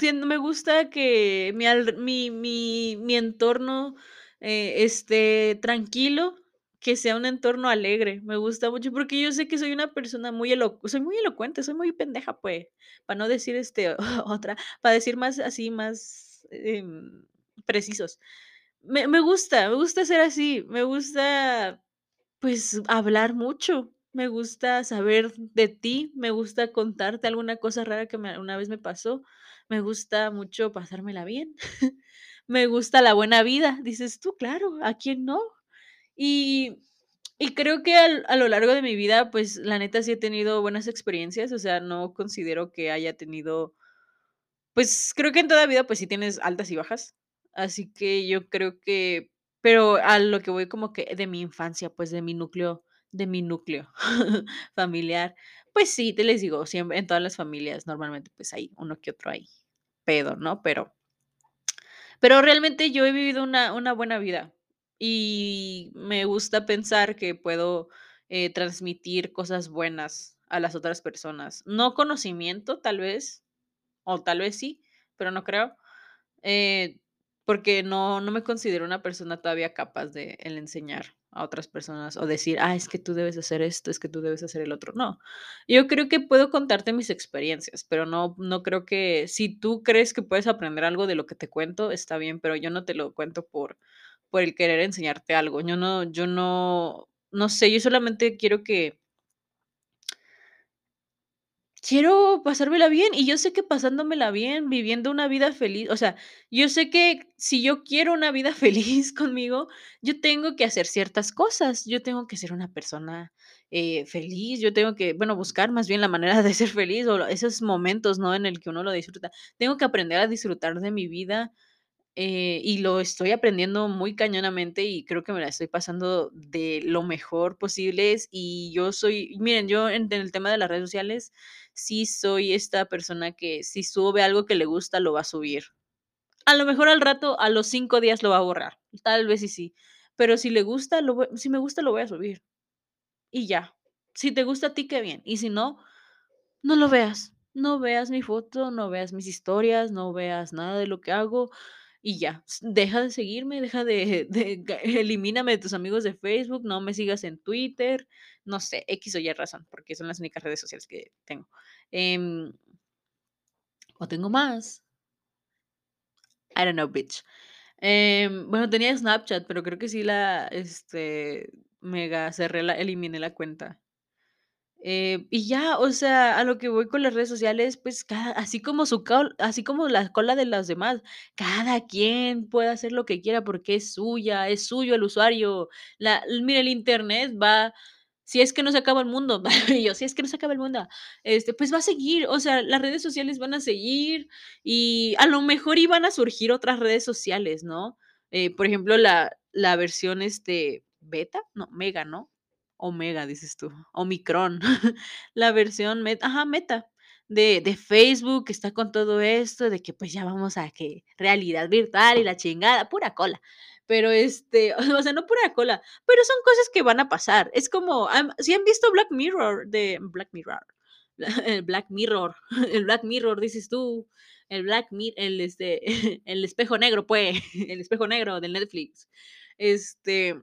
Me gusta que mi mi mi mi entorno, eh, esté tranquilo, que sea un entorno alegre. Me gusta mucho, porque yo sé que soy una persona muy elo soy muy elocuente, soy muy pendeja, pues, para no decir, este, otra, para decir más así, más, em, precisos. Me me gusta me gusta ser así, me gusta, pues, hablar mucho, me gusta saber de ti, me gusta contarte alguna cosa rara que me una vez me pasó, me gusta mucho pasármela bien, me gusta la buena vida, dices tú, claro, ¿a quién no? Y y creo que al a lo largo de mi vida, pues, la neta sí he tenido buenas experiencias, o sea, no considero que haya tenido pues, creo que en toda vida, pues, sí tienes altas y bajas. Así que yo creo que pero a lo que voy como que de mi infancia, pues, de mi núcleo de mi núcleo familiar, pues sí, te les digo, siem en todas las familias normalmente, pues, hay uno que otro ahí pedo, ¿no? Pero pero realmente yo he vivido una una buena vida, y me gusta pensar que puedo, eh, transmitir cosas buenas a las otras personas. No conocimiento, tal vez, o tal vez sí, pero no creo, eh, porque no no me considero una persona todavía capaz de el enseñar a otras personas, o decir: "Ah, es que tú debes hacer esto, es que tú debes hacer el otro", no. Yo creo que puedo contarte mis experiencias, pero no no creo que si tú crees que puedes aprender algo de lo que te cuento, está bien, pero yo no te lo cuento por por el querer enseñarte algo. Yo no yo no no sé, yo solamente quiero que quiero pasármela bien, y yo sé que pasándomela bien, viviendo una vida feliz o sea, yo sé que si yo quiero una vida feliz conmigo, yo tengo que hacer ciertas cosas. Yo tengo que ser una persona, eh, feliz, yo tengo que, bueno, buscar más bien la manera de ser feliz, o esos momentos, ¿no?, en el que uno lo disfruta. Tengo que aprender a disfrutar de mi vida eh, y lo estoy aprendiendo muy cañonamente y creo que me la estoy pasando de lo mejor posibles. Y yo soy, miren, yo en, el tema de las redes sociales, sí soy esta persona que si sube algo que le gusta, lo va a subir. A lo mejor al rato, a los 5 días lo va a borrar, tal vez y sí, pero si le gusta, si me gusta, lo voy a subir, y ya. Si te gusta a ti, qué bien, y si no, no lo veas, no veas mi foto, no veas mis historias, no veas nada de lo que hago y ya. Deja de seguirme, deja de de ga elimíname de tus amigos de Facebook, no me sigas en Twitter, no sé, X o Y razón, porque son las únicas redes sociales que tengo. Em o tengo más. I don't know, bitch. Em, bueno, tenía Snapchat, pero creo que sí la, este, mega cerré la eliminé la cuenta. Eh, y ya, o sea, a lo que voy con las redes sociales, pues, cada así como su así como la cola de las demás, cada quien puede hacer lo que quiera porque es suya, es suyo el usuario. La mira, el Internet va si es que no se acaba el mundo, yo, si es que no se acaba el mundo, este, pues va a seguir, o sea, las redes sociales van a seguir y a lo mejor iban a surgir otras redes sociales, ¿no? Eh, por ejemplo, la la versión, este, ¿beta? No, mega, ¿no? Omega, dices tú, omicron, la versión met ajá, meta de de Facebook, que está con todo esto de que, pues, ya vamos a que realidad virtual y la chingada, pura cola. Pero, este, o sea, no pura cola, pero son cosas que van a pasar. Es como, ¿sí han visto Black Mirror? De Black Mirror, el Black Mirror, el Black Mirror, dices tú, el Black Mi el, este, el espejo negro, pues, el espejo negro de Netflix. Este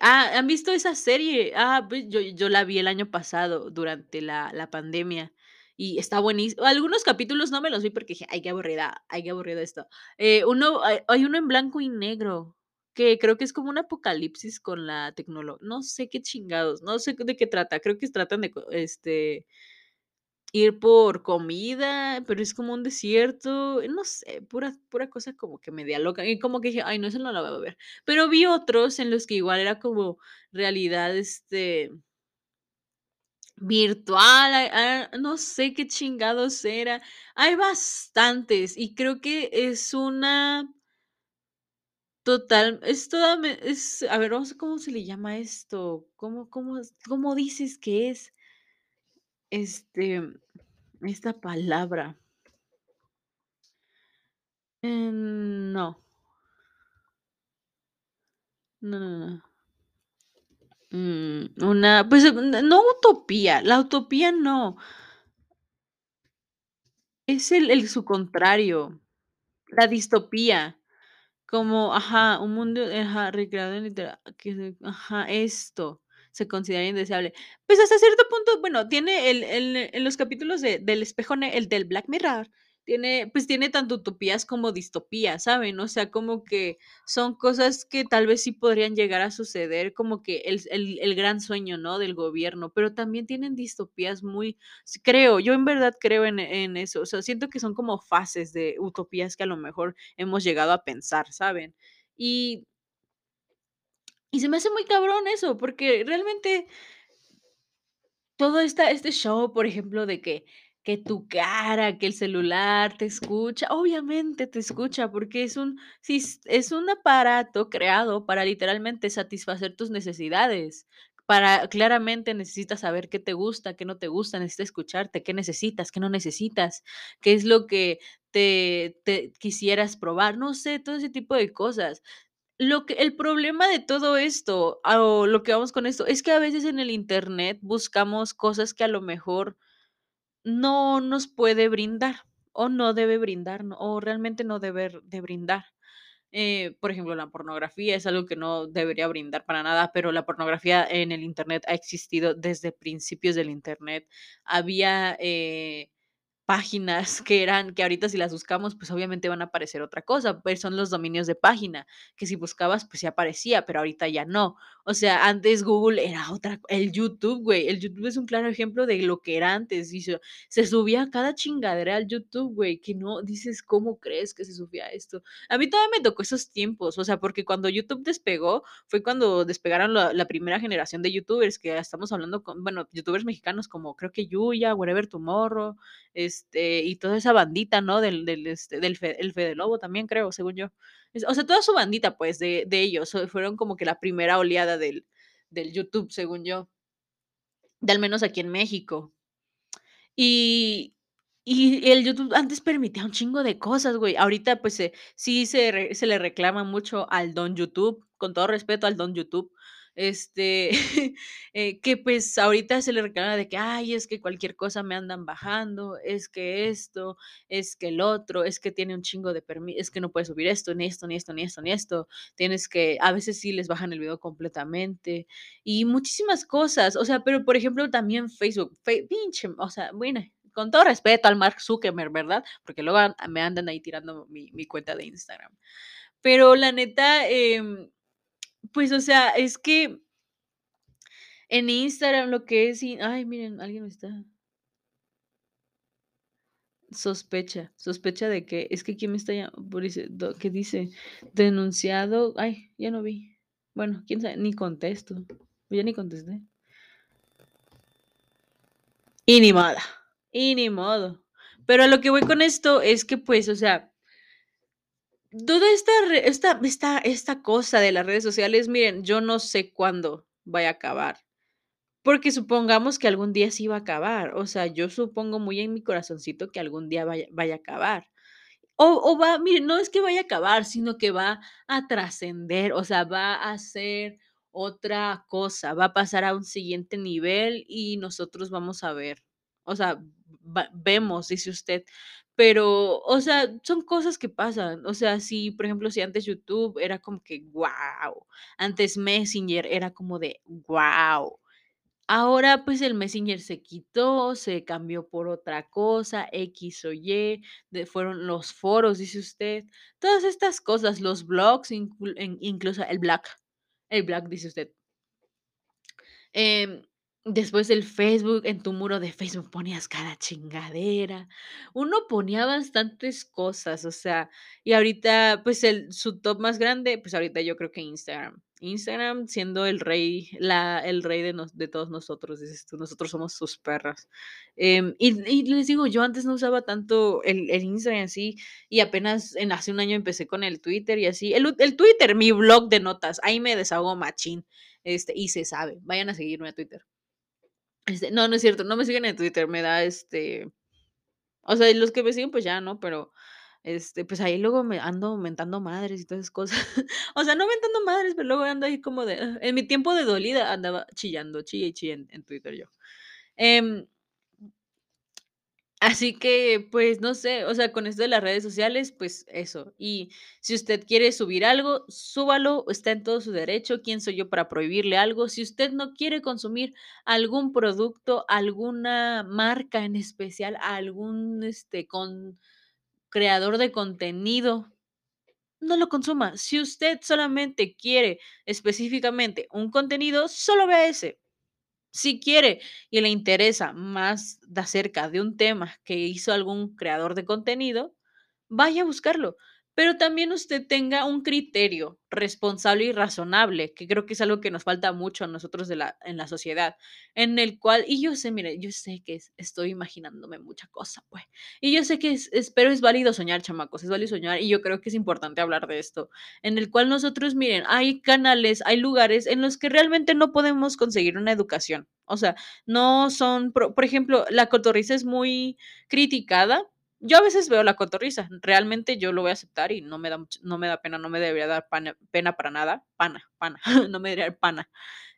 Ah, ¿han visto esa serie? Ah, pues yo yo la vi el año pasado durante la la pandemia y está buenis algunos capítulos no me los vi porque dije: "Ay, qué aburrida, ay, qué aburrido esto". Eh, uno hay uno en blanco y negro, que creo que es como un apocalipsis con la tecnolo no sé qué chingados, no sé de qué trata, creo que tratan de este ir por comida, pero es como un desierto, no sé, pura pura cosa como que media loca, y como que dije: "Ay, no, eso no la voy a ver". Pero vi otros en los que igual era como realidad, este virtual, no sé qué chingados era. Hay bastantes, y creo que es una total es toda me es a ver, vamos ¿cómo se le llama esto? ¿Cómo cómo cómo dices que es? Este, esta palabra. Eh, no. No, no, no. Mm, una, pues, no utopía, la utopía no. Es el el su contrario, la distopía, como ajá, un mundo ajá, recreado en litera que se ajá, esto se considera indeseable. Pues, hasta cierto punto, bueno, tiene el el en los capítulos de del espejo el del Black Mirror, tiene, pues, tiene tanto utopías como distopías, ¿saben? O sea, como que son cosas que tal vez sí podrían llegar a suceder, como que el el el gran sueño, ¿no?, del gobierno, pero también tienen distopías muy creo, yo en verdad creo en en eso, o sea, siento que son como fases de utopías que a lo mejor hemos llegado a pensar, ¿saben? Y y se me hace muy cabrón eso, porque realmente todo esta este show, por ejemplo, de que que tu cara, que el celular te escucha, obviamente te escucha, porque es un es un aparato creado para literalmente satisfacer tus necesidades, para claramente necesitas saber qué te gusta, qué no te gusta, necesita escucharte, qué necesitas, qué no necesitas, qué es lo que te te quisieras probar, no sé, todo ese tipo de cosas. Lo que el problema de todo esto, a o lo que vamos con esto, es que a veces en el Internet buscamos cosas que a lo mejor no nos puede brindar, o no debe brindar. O realmente no deber de brindar. Eh, por ejemplo, la pornografía es algo que no debería brindar para nada, pero la pornografía en el Internet ha existido desde principios del Internet. Había, eh, páginas que eran que ahorita si las buscamos, pues, obviamente van a aparecer otra cosa, pues, son los dominios de página, que si buscabas, pues, sí aparecía, pero ahorita ya no. O sea, antes Google era otra el YouTube, güey, el YouTube es un claro ejemplo de lo que era antes, y se subía cada chingadera al YouTube, güey, que no dices: "¿Cómo crees que se subía esto?". A mí todavía me tocó esos tiempos, o sea, porque cuando YouTube despegó, fue cuando despegaron la primera generación de youtubers, que estamos hablando con, bueno, youtubers mexicanos como creo que Yuya, Wherever Tomorrow, este, y toda esa bandita, ¿no? Del del, este, del Fe el Fede Lobo también, creo, según yo. O sea, toda su bandita, pues, de de ellos, fueron como que la primera oleada del del YouTube, según yo. De al menos aquí en México. Y y el YouTube antes permitía un chingo de cosas, güey. Ahorita, pues, sí se re se le reclama mucho al don YouTube, con todo respeto al don YouTube, este, eh, que, pues, ahorita se le reclama de que: "Ay, es que cualquier cosa me andan bajando, es que esto, es que el otro, es que tiene un chingo de permi es que no puedes subir esto, ni esto, ni esto, ni esto, ni esto, tienes que" a veces sí les bajan el video completamente, y muchísimas cosas. O sea, pero, por ejemplo, también Facebook, fe pinche, o sea, bueno, con todo respeto al Mark Zuckerberg, ¿verdad? Porque luego me andan ahí tirando mi mi cuenta de Instagram. Pero la neta, em, pues, o sea, es que en Instagram lo que es ay, miren, alguien me está Sospecha, sospecha de que es que aquí me está llam por dice do ¿qué dice? Denunciado ay, ya no vi. Bueno, quién sabe, ni contesto. Ya ni contesté. Y ni modo, y ni modo. Pero a lo que voy con esto es que, pues, o sea toda esta esta esta esta cosa de las redes sociales, miren, yo no sé cuándo vaya a acabar. Porque supongamos que algún día sí va a acabar. O sea, yo supongo muy en mi corazoncito que algún día vaya vaya a acabar. O o va miren, no es que vaya a acabar, sino que va a trascender, o sea, va a ser otra cosa, va a pasar a un siguiente nivel y nosotros vamos a ver. O sea, vemos, dice usted, pero, o sea, son cosas que pasan. O sea, si, por ejemplo, si antes YouTube era como que guau, antes Messenger era como de guau. Ahora, pues, el Messenger se quitó, se cambió por otra cosa, X o Y, fueron los foros, dice usted. Todas estas cosas, los blogs, incluso el Black, el Black, dice usted. Em, después el Facebook, en tu muro de Facebook ponías cada chingadera. Uno ponía bastantes cosas, o sea, y ahorita, pues, el su top más grande, pues, ahorita yo creo que Instagram. Instagram siendo el rey la el rey de nos de todos nosotros, dices nosotros somos sus perras. Em, y les digo, yo antes no usaba tanto el el Instagram así, y apenas en hace un año empecé con el Twitter y así. El el Twitter, mi blog de notas, ahí me desahogo machín, este, y se sabe. Vayan a seguirme a Twitter. Este, no, no es cierto, no me siguen en Twitter, me da, este, o sea, los que me siguen, pues ya, ¿no? Pero, este, pues ahí luego me ando mentando madres y todas esas cosas. O sea, no mentando madres, pero luego ando ahí como de, en mi tiempo de dolida andaba chillando, chille y en en Twitter yo. Em Así que, pues, no sé, o sea, con esto de las redes sociales, pues eso. Y si usted quiere subir algo, súbalo, está en todo su derecho. ¿Quién soy yo para prohibirle algo? Si usted no quiere consumir algún producto, alguna marca en especial, algún, este, con creador de contenido, no lo consuma. Si usted solamente quiere específicamente un contenido, solo vea ese. Si quiere y le interesa más de acerca de un tema que hizo algún creador de contenido, vaya a buscarlo. Pero también usted tenga un criterio responsable y razonable, que creo que es algo que nos falta mucho a nosotros en la sociedad, en el cual y yo sé, mire, yo sé que es estoy imaginándome mucha cosa, pues. Y yo sé que es es válido soñar, chamacos, es válido soñar, y yo creo que es importante hablar de esto, en el cual nosotros, miren, hay canales, hay lugares en los que realmente no podemos conseguir una educación. O sea, no son pro por ejemplo, La Cotorrisa es muy criticada. Yo a veces veo La Cotorrisa, realmente yo lo voy a aceptar y no me da mucho no me da pena, no me debería dar pena para nada, pana, pana, no me debería dar pana.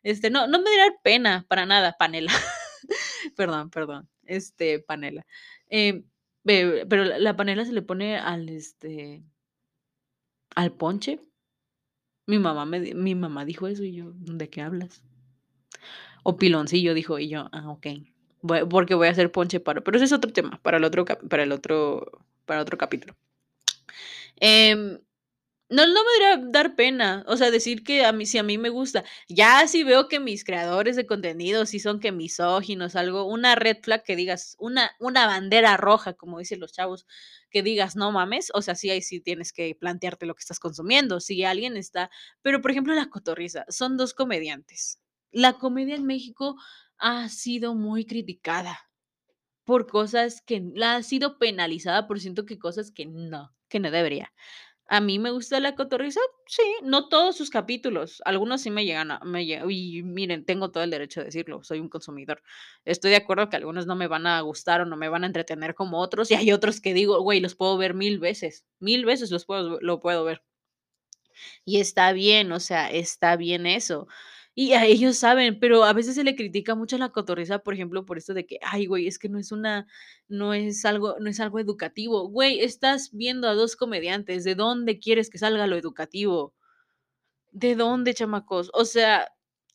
Este, no, no me debería dar pena para nada, panela. Perdón, perdón, este, panela. Em, pero la la panela se le pone al, este al ponche. Mi mamá me mi mamá dijo eso y yo, ¿de qué hablas? O piloncillo dijo, y yo, ah, okey. Porque voy a hacer ponche para pero ese es otro tema, para el otro para el otro para otro capítulo. Em, no no me debería dar pena, o sea, decir que a mí si a mí me gusta. Ya si veo que mis creadores de contenido sí son que misóginos, algo, una red flag que digas, una una bandera roja, como dicen los chavos, que digas: "No mames", o sea, sí, ahí sí tienes que plantearte lo que estás consumiendo. Si alguien está pero, por ejemplo, La Cotorrisa, son 2 comediantes. La comedia en México ha sido muy criticada. por cosas que la ha sido penalizada por siento que cosas que no, que no debería. A mí me gusta La Cotorrisa, sí, no todos sus capítulos, algunos sí me llegan a me lle y miren, tengo todo el derecho de decirlo, soy un consumidor. Estoy de acuerdo que algunos no me van a gustar o no me van a entretener como otros, y hay otros que digo: "Güey, los puedo ver mil veces, mil veces los puedo lo puedo ver". Y está bien, o sea, está bien eso. Y a ellos saben, pero a veces se le critica mucho a La Cotorrisa, por ejemplo, por esto de que: "Ay, güey, es que no es una no es algo no es algo educativo". Güey, estás viendo a 2 comediantes, ¿de dónde quieres que salga lo educativo? ¿De dónde, chamacos? O sea,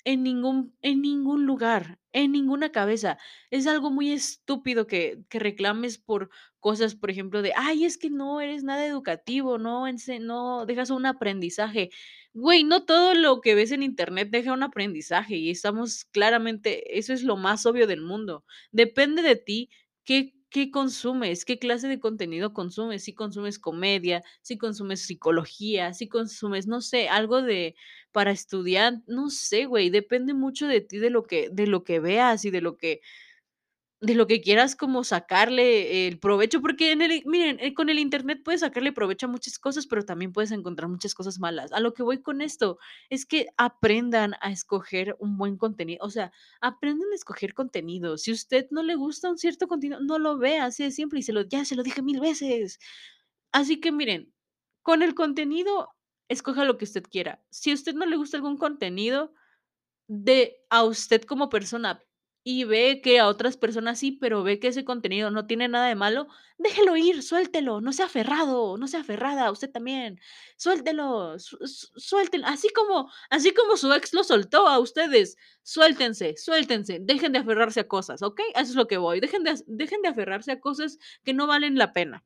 en ningún en ningún lugar, en ninguna cabeza. Es algo muy estúpido que que reclames por cosas, por ejemplo, de: "Ay, es que no eres nada educativo, no no dejas un aprendizaje". Güey, no todo lo que ves en Internet deja un aprendizaje, y estamos claramente eso es lo más obvio del mundo. Depende de ti qué qué consumes, qué clase de contenido consumes, si consumes comedia, si consumes psicología, si consumes, no sé, algo de para estudiar, no sé, güey, depende mucho de ti, de lo que de lo que veas y de lo que de lo que quieras como sacarle el provecho, porque en el miren, eh, con el Internet puedes sacarle provecho a muchas cosas, pero también puedes encontrar muchas cosas malas. A lo que voy con esto es que aprendan a escoger un buen contenido, o sea, aprendan a escoger contenido. Si usted no le gusta un cierto contenido, no lo vea, así de simple, y se lo ya se lo dije mil veces. Así que miren, con el contenido, escoja lo que usted quiera. Si a usted no le gusta algún contenido, de a usted como persona, y ve que a otras personas sí, pero ve que ese contenido no tiene nada de malo, déjelo ir, suéltelo, no sea aferrado, no sea aferrada, usted también, suéltelo, su su suéltelo, así como así como su ex lo soltó a ustedes, suéltense, suéltense, dejen de aferrarse a cosas. A eso es lo que voy, dejen de dejen de aferrarse a cosas que no valen la pena.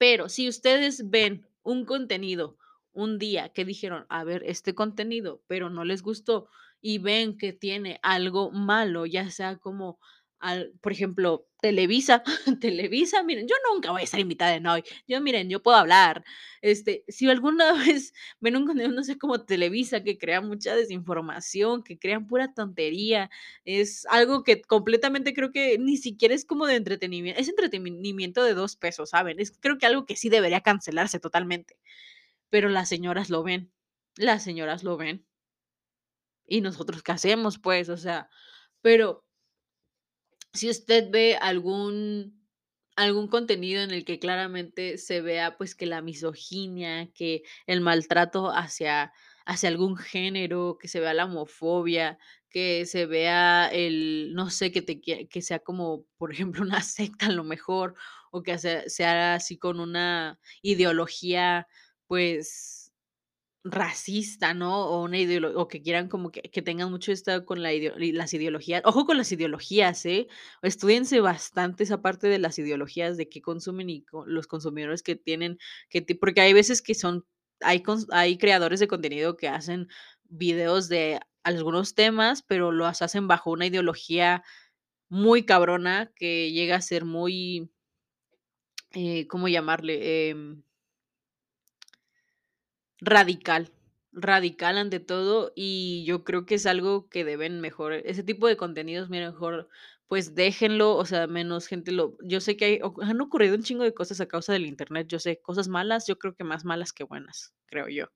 Pero si ustedes ven un contenido un día que dijeron: "A ver, este contenido", pero no les gustó, y ven que tiene algo malo, ya sea como al por ejemplo, Televisa, Televisa, miren, yo nunca voy a estar invitada en Hoy. Yo, miren, yo puedo hablar. Este, si alguna vez ven un contenido, no sé, como Televisa, que crea mucha desinformación, que crean pura tontería, es algo que completamente creo que ni siquiera es como de entretenimiento, es entretenimiento de 2 pesos, ¿saben? Es creo que algo que sí debería cancelarse totalmente, pero las señoras lo ven, las señoras lo ven. ¿Y nosotros qué hacemos, pues? O sea, pero si usted ve algún algún contenido en el que claramente se vea, pues, que la misoginia, que el maltrato hacia hacia algún género, que se vea la homofobia, que se vea el, no sé, que te que sea como, por ejemplo, una secta a lo mejor, o que sea sea así con una ideología, pues Racista, ¿no? O una o que quieran como que que tengan mucho esto con la ideo las ideologías. Ojo con las ideologías, ¿eh? Estúdiense bastante esa parte de las ideologías, de qué consumen y los consumidores que tienen, que porque hay veces que son hay hay creadores de contenido que hacen videos de algunos temas, pero los hacen bajo una ideología muy cabrona que llega a ser muy, eh, ¿cómo llamarle? Em Radical, radical ante todo, y yo creo que es algo que deben mejor ese tipo de contenidos, mira, mejor, pues déjenlo, o sea, menos gente lo yo sé que hay han ocurrido un chingo de cosas a causa del Internet, yo sé, cosas malas, yo creo que más malas que buenas, creo yo,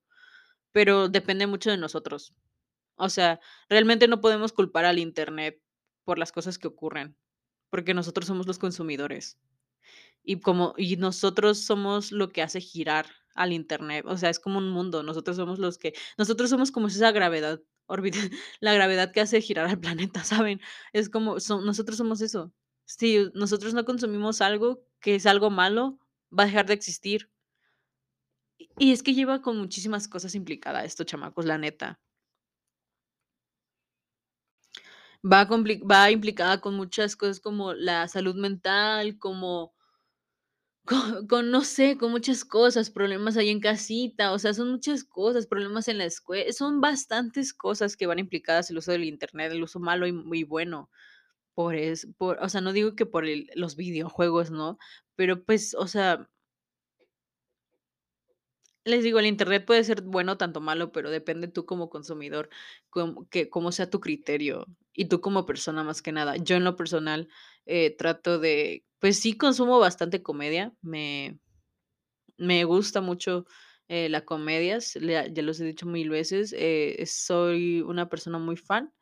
pero depende mucho de nosotros. O sea, realmente no podemos culpar al Internet por las cosas que ocurren, porque nosotros somos los consumidores. Y como y nosotros somos lo que hace girar al Internet, o sea, es como un mundo, nosotros somos los que nosotros somos como esa gravedad órbita, la gravedad que hace girar al planeta, ¿saben? Es como so nosotros somos eso. Si nosotros no consumimos algo que es algo malo, va a dejar de existir. Y es que lleva con muchísimas cosas implicada esto, chamacos, la neta. Va va implicada con muchas cosas como la salud mental, como Co con, no sé, con muchas cosas, problemas ahí en casita, o sea, son muchas cosas, problemas en la escue son bastantes cosas que van implicadas el uso del Internet, el uso malo y muy bueno. Por es por o sea, no digo que por los videojuegos, ¿no? Pero, pues, o sea les digo, el Internet puede ser bueno, tanto malo, pero depende tú como consumidor, que cómo sea tu criterio, y tú como persona más que nada. Yo en lo personal, eh, trato de, pues sí consumo bastante comedia, me, me gusta mucho eh, la comedia, ya los he dicho mil veces, eh, soy una persona muy fan.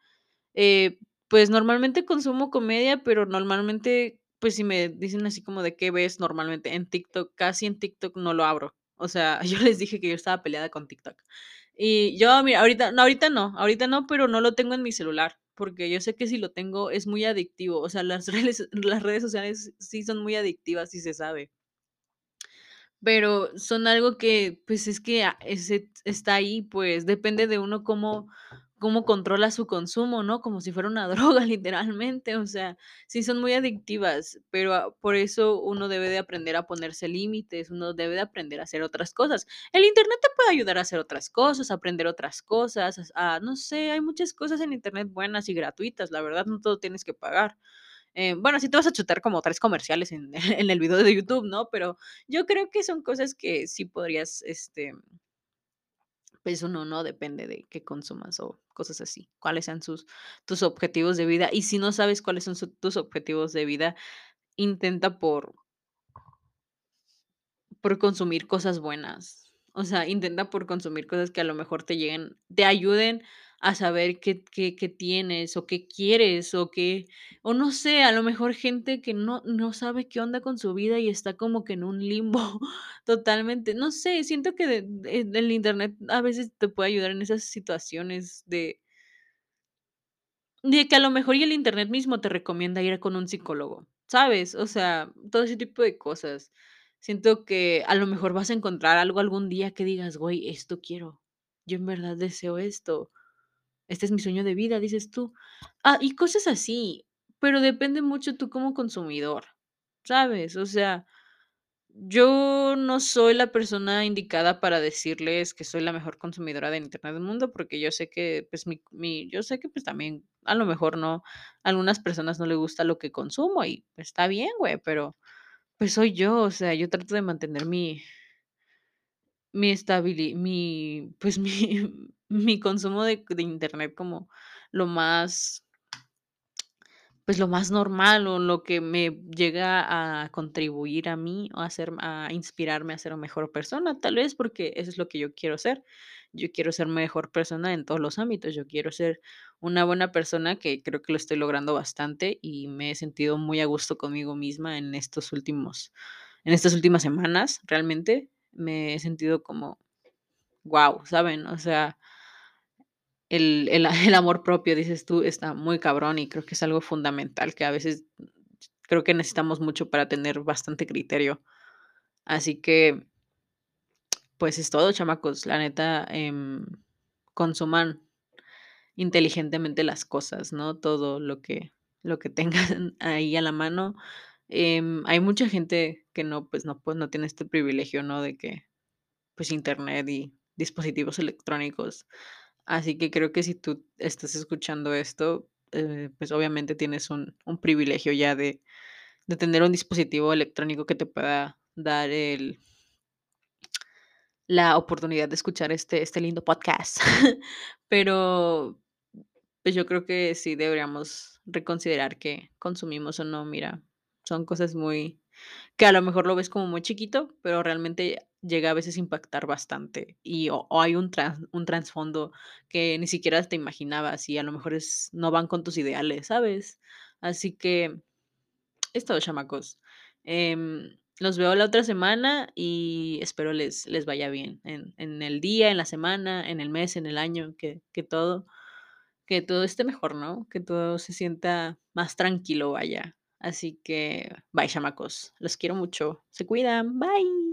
Eh, pues normalmente consumo comedia, pero normalmente, pues si me dicen así como de qué ves normalmente en TikTok, casi en TikTok no lo abro. O sea, yo les dije que yo estaba peleada con TikTok. Y yo, mira, ahorita, no, ahorita no, ahorita no, pero no lo tengo en mi celular, porque yo sé que si lo tengo es muy adictivo. O sea, las redes, las redes sociales sí son muy adictivas, y se sabe. Pero son algo que, pues, es que, ah, ese está ahí, pues, depende de uno cómo cómo controla su consumo, ¿no? Como si fuera una droga, literalmente, o sea, sí son muy adictivas, pero, ah, por eso uno debe de aprender a ponerse límites, uno debe de aprender a hacer otras cosas. El Internet te puede ayudar a hacer otras cosas, a aprender otras cosas, as a no sé, hay muchas cosas en Internet buenas y gratuitas, la verdad, no todo tienes que pagar. Eh, bueno, sí te vas a chutar como 3 comerciales en en el video de YouTube, ¿no? Pero yo creo que son cosas que sí podrías, este, pues uno, ¿no? Depende de qué consumas o cosas así, cuáles sean sus tus objetivos de vida. Y si no sabes cuáles son tus objetivos de vida, intenta por por consumir cosas buenas. O sea, intenta por consumir cosas que a lo mejor te lleguen te ayuden a saber qué qué tienes, o qué quieres, o qué o no sé, a lo mejor gente que no no sabe qué onda con su vida y está como que en un limbo totalmente. No sé, siento que el Internet a veces te puede ayudar en esas situaciones de de que a lo mejor y el Internet mismo te recomienda ir con un psicólogo, ¿sabes? O sea, todo ese tipo de cosas. Siento que a lo mejor vas a encontrar algo algún día que digas: "Güey, esto quiero. Yo en verdad deseo esto. Este es mi sueño de vida", dices tú. Ah, y cosas así, pero depende mucho tú como consumidor, ¿sabes? O sea, yo no soy la persona indicada para decirles que soy la mejor consumidora de Internet del mundo, porque yo sé que, pues, mi mi yo sé que, pues, también a lo mejor no a algunas personas no le gusta lo que consumo y está bien, güey, pero, pues, soy yo, o sea, yo trato de mantener mi mi estabili mi, pues, mi mi consumo de Internet como lo más pues, lo más normal, o lo que me llega a contribuir a mí, o a a inspirarme a ser una mejor persona, tal vez, porque eso es lo que yo quiero ser. Yo quiero ser mejor persona en todos los ámbitos. Yo quiero ser una buena persona, que creo que lo estoy logrando bastante, y me he sentido muy a gusto conmigo misma en estos últimos en estas últimas semanas, realmente, me he sentido como, guau, ¿saben? O sea el el amor propio, dices tú, está muy cabrón, y creo que es algo fundamental que a veces creo que necesitamos mucho para tener bastante criterio. Así que pues es todo, chamacos, la neta, em, consuman inteligentemente las cosas, ¿no? Todo lo que lo que tengan ahí a la mano. Em, hay mucha gente que no, pues no, pues no tiene este privilegio, ¿no? De que, pues, Internet y dispositivos electrónicos. Así que creo que si tú estás escuchando esto, eh, pues, obviamente tienes un un privilegio ya de de tener un dispositivo electrónico que te pueda dar el la oportunidad de escuchar este este lindo podcast. Pero, pues, yo creo que sí deberíamos reconsiderar qué consumimos o no. Mira, son cosas muy que a lo mejor lo ves como muy chiquito, pero realmente llega a veces a impactar bastante, y o hay un tras un trasfondo que ni siquiera te imaginabas, y a lo mejor es no van con tus ideales, ¿sabes? Así que es todo, chamacos. Em, los veo la otra semana y espero les les vaya bien en en el día, en la semana, en el mes, en el año, que que todo que todo esté mejor, ¿no? Que todo se sienta más tranquilo, vaya. Así que, bye, chamacos. Los quiero mucho. Se cuidan. Bye.